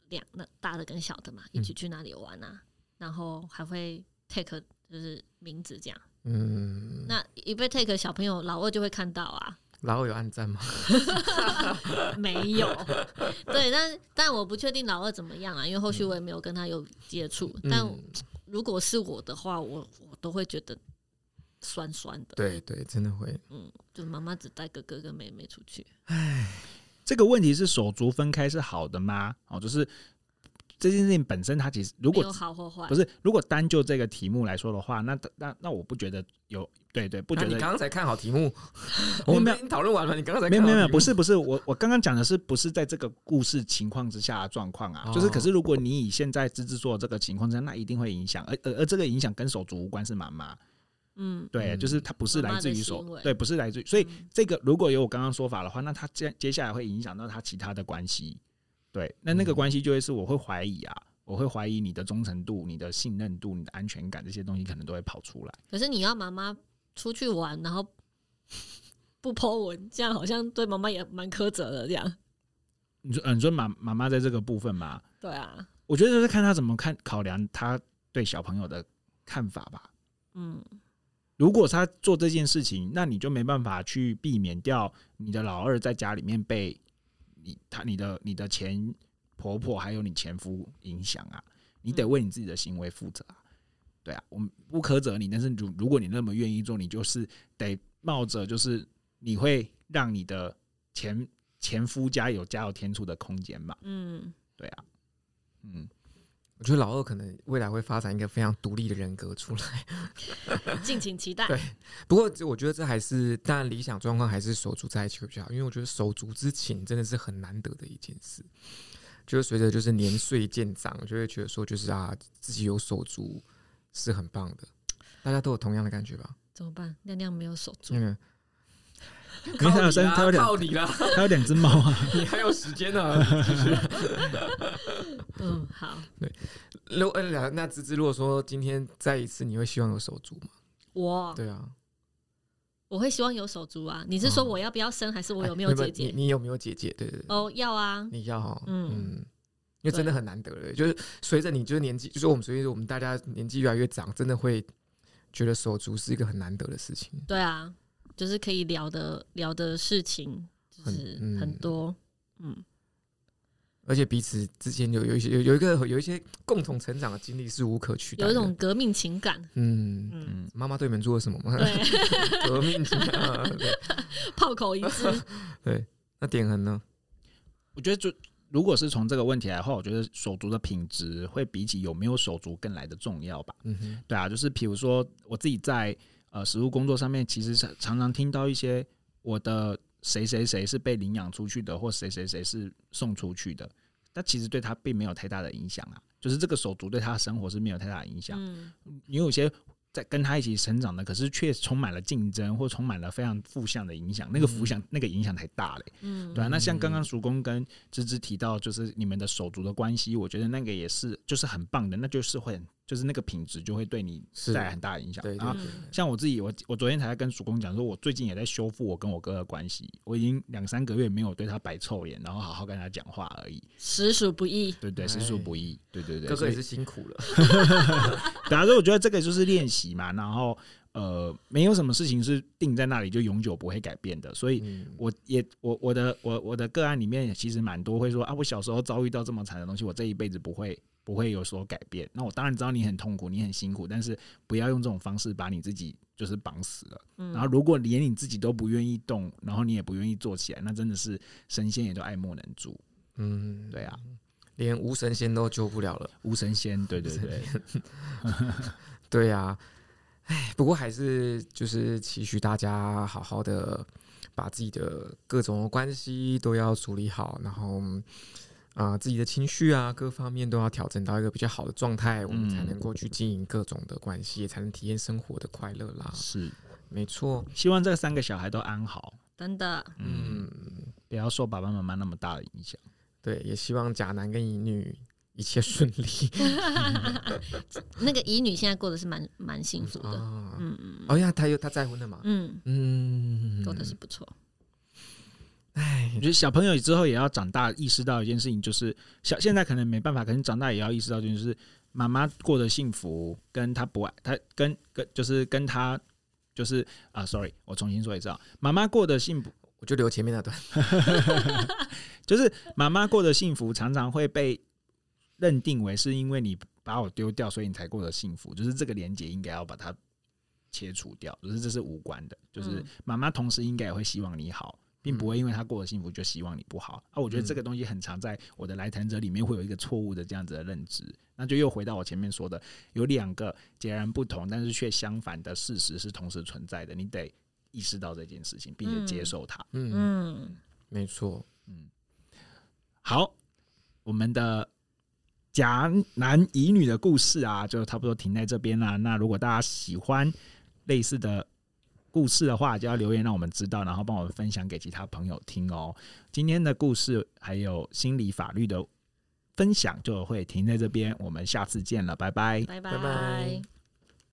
两那大的跟小的嘛，一起去哪里玩啊，然后还会 take 就是名字这样。嗯，那一被 take 小朋友，老二就会看到啊。老二有暗赞吗？没有。对，但但我不确定老二怎么样啊，因为后续我也没有跟他有接触。嗯、但如果是我的话，我我都会觉得酸酸的。对对，真的会。嗯，就妈妈只带哥哥跟妹妹出去。唉，这个问题是手足分开是好的吗？哦，就是。这件事情本身，它其实如果好或坏，不是如果单就这个题目来说的话，那那那我不觉得有对对，不觉得。你刚刚才看好题目，我们已经讨论完了。你刚刚才没有没有没有，不是不是，我我刚刚讲的是不是在这个故事情况之下的状况啊？就是可是如果你以现在芝芝做这个情况之下，那一定会影响，而而而这个影响跟手足无关，是妈妈。嗯，对，就是它不是来自于手，对，不是来自于，所以这个如果有我刚刚说法的话，那他接接下来会影响到他其他的关系。对，那那个关系就会是我会怀疑啊。我会怀疑你的忠诚度、你的信任度、你的安全感，这些东西可能都会跑出来。可是你要妈妈出去玩，然后不 po 文，这样好像对妈妈也蛮苛责的。这样，你说，你说妈妈妈在这个部分吗？对啊，我觉得就是看他怎么看考量他对小朋友的看法吧。嗯，如果他做这件事情，那你就没办法去避免掉你的老二在家里面被你他你的你的前。婆婆还有你前夫影响啊，你得为你自己的行为负责啊。对啊，我们不苛责你，但是如如果你那么愿意做，你就是得冒着就是你会让你的前前夫家有加有添醋的空间嘛。嗯，对啊，嗯，我觉得老二可能未来会发展一个非常独立的人格出来，敬请期待。对，不过我觉得这还是当然理想状况还是手足在一起会比较好，因为我觉得手足之情真的是很难得的一件事。就是随着就是年岁渐长，就会觉得说，就是啊，自己有手足是很棒的。大家都有同样的感觉吧？怎么办？亮亮没有手足。嗯，靠你啦！靠你啦！他有两只猫啊！你还有时间啊？嗯，好。对，如呃，那芝芝，如果说今天再一次，你会希望有手足吗？我，对啊，我会希望有手足啊。你是说我要不要生，还是我有没有姐姐？你有没有姐姐？对对对。哦，要啊。你要哦，嗯。因为真的很难得了，就是随着你就是年纪，就是我们随着我们大家年纪越来越长，真的会觉得手足是一个很难得的事情。对啊，就是可以聊的聊的事情就是很多，嗯，嗯，而且彼此之间有有一些有有一个有一些共同成长的经历是无可取代，有一种革命情感。嗯嗯，妈妈对你们做了什么吗？对，革命情感，炮口一致。对，那典衡呢？我觉得就。如果是从这个问题来的话，我觉得手足的品质会比起有没有手足更来的重要吧。嗯哼，对啊，就是比如说我自己在呃实务工作上面，其实常常听到一些我的谁谁谁是被领养出去的，或谁谁谁是送出去的，但其实对他并没有太大的影响啊。就是这个手足对他的生活是没有太大影响。嗯，你有些。在跟他一起成长的，可是却充满了竞争，或充满了非常负向的影响。那个负向，嗯、那个影响太大了。嗯，对啊。那像刚刚叔公跟芝芝提到，就是你们的手足的关系，我觉得那个也是，就是很棒的。那就是会，就是那个品质就会对你带来很大的影响。对，然后像我自己，我我昨天才跟叔公讲说，我最近也在修复我跟我哥的关系。我已经两三个月没有对他摆臭脸，然后好好跟他讲话而已。实属不易。对对，实属不易。对对对，哥哥也是辛苦了。对啊，所以我觉得这个就是练习嘛。然后呃，没有什么事情是定在那里就永久不会改变的。所以我也我我的我我的个案里面其实蛮多会说啊，我小时候遭遇到这么惨的东西，我这一辈子不会不会有所改变。那我当然知道你很痛苦，你很辛苦，但是不要用这种方式把你自己就是绑死了。然后如果连你自己都不愿意动，然后你也不愿意做起来，那真的是神仙也都爱莫能助。嗯，对啊。连无神仙都救不了了，无神仙，对对对，对呀、啊，哎，不过还是就是期许大家好好的把自己的各种关系都要处理好，然后啊、呃，自己的情绪啊，各方面都要调整到一个比较好的状态，我们才能够去经营各种的关系，也才能体验生活的快乐啦。是，没错。希望这三个小孩都安好，真的，嗯，不要受爸爸妈妈那么大的影响。对，也希望甲男跟乙女一切顺利。那个乙女现在过得是蛮蛮幸福的，嗯嗯。哦呀，他有他在婚了嘛？嗯嗯，过得是不错。哎，我觉得小朋友之后也要长大，意识到一件事情，就是小现在可能没办法，可能长大也要意识到，就是妈妈过得幸福，跟他不爱他，跟跟就是跟他就是啊，sorry，我重新说一次啊，妈妈过得幸福。我就留前面那段，就是妈妈过得幸福，常常会被认定为是因为你把我丢掉，所以你才过得幸福。就是这个连接应该要把它切除掉，就是这是无关的。就是妈妈同时应该也会希望你好，并不会因为他过得幸福就希望你不好。啊，我觉得这个东西很常在我的来谈者里面会有一个错误的这样子的认知，那就又回到我前面说的，有两个截然不同但是却相反的事实是同时存在的，你得。意识到这件事情，并且接受它。嗯嗯，没错。嗯，好，我们的甲男乙女的故事啊，就差不多停在这边了。那如果大家喜欢类似的故事的话，就要留言让我们知道，然后帮我们分享给其他朋友听哦。今天的故事还有心理法律的分享就会停在这边，我们下次见了，拜拜，拜拜。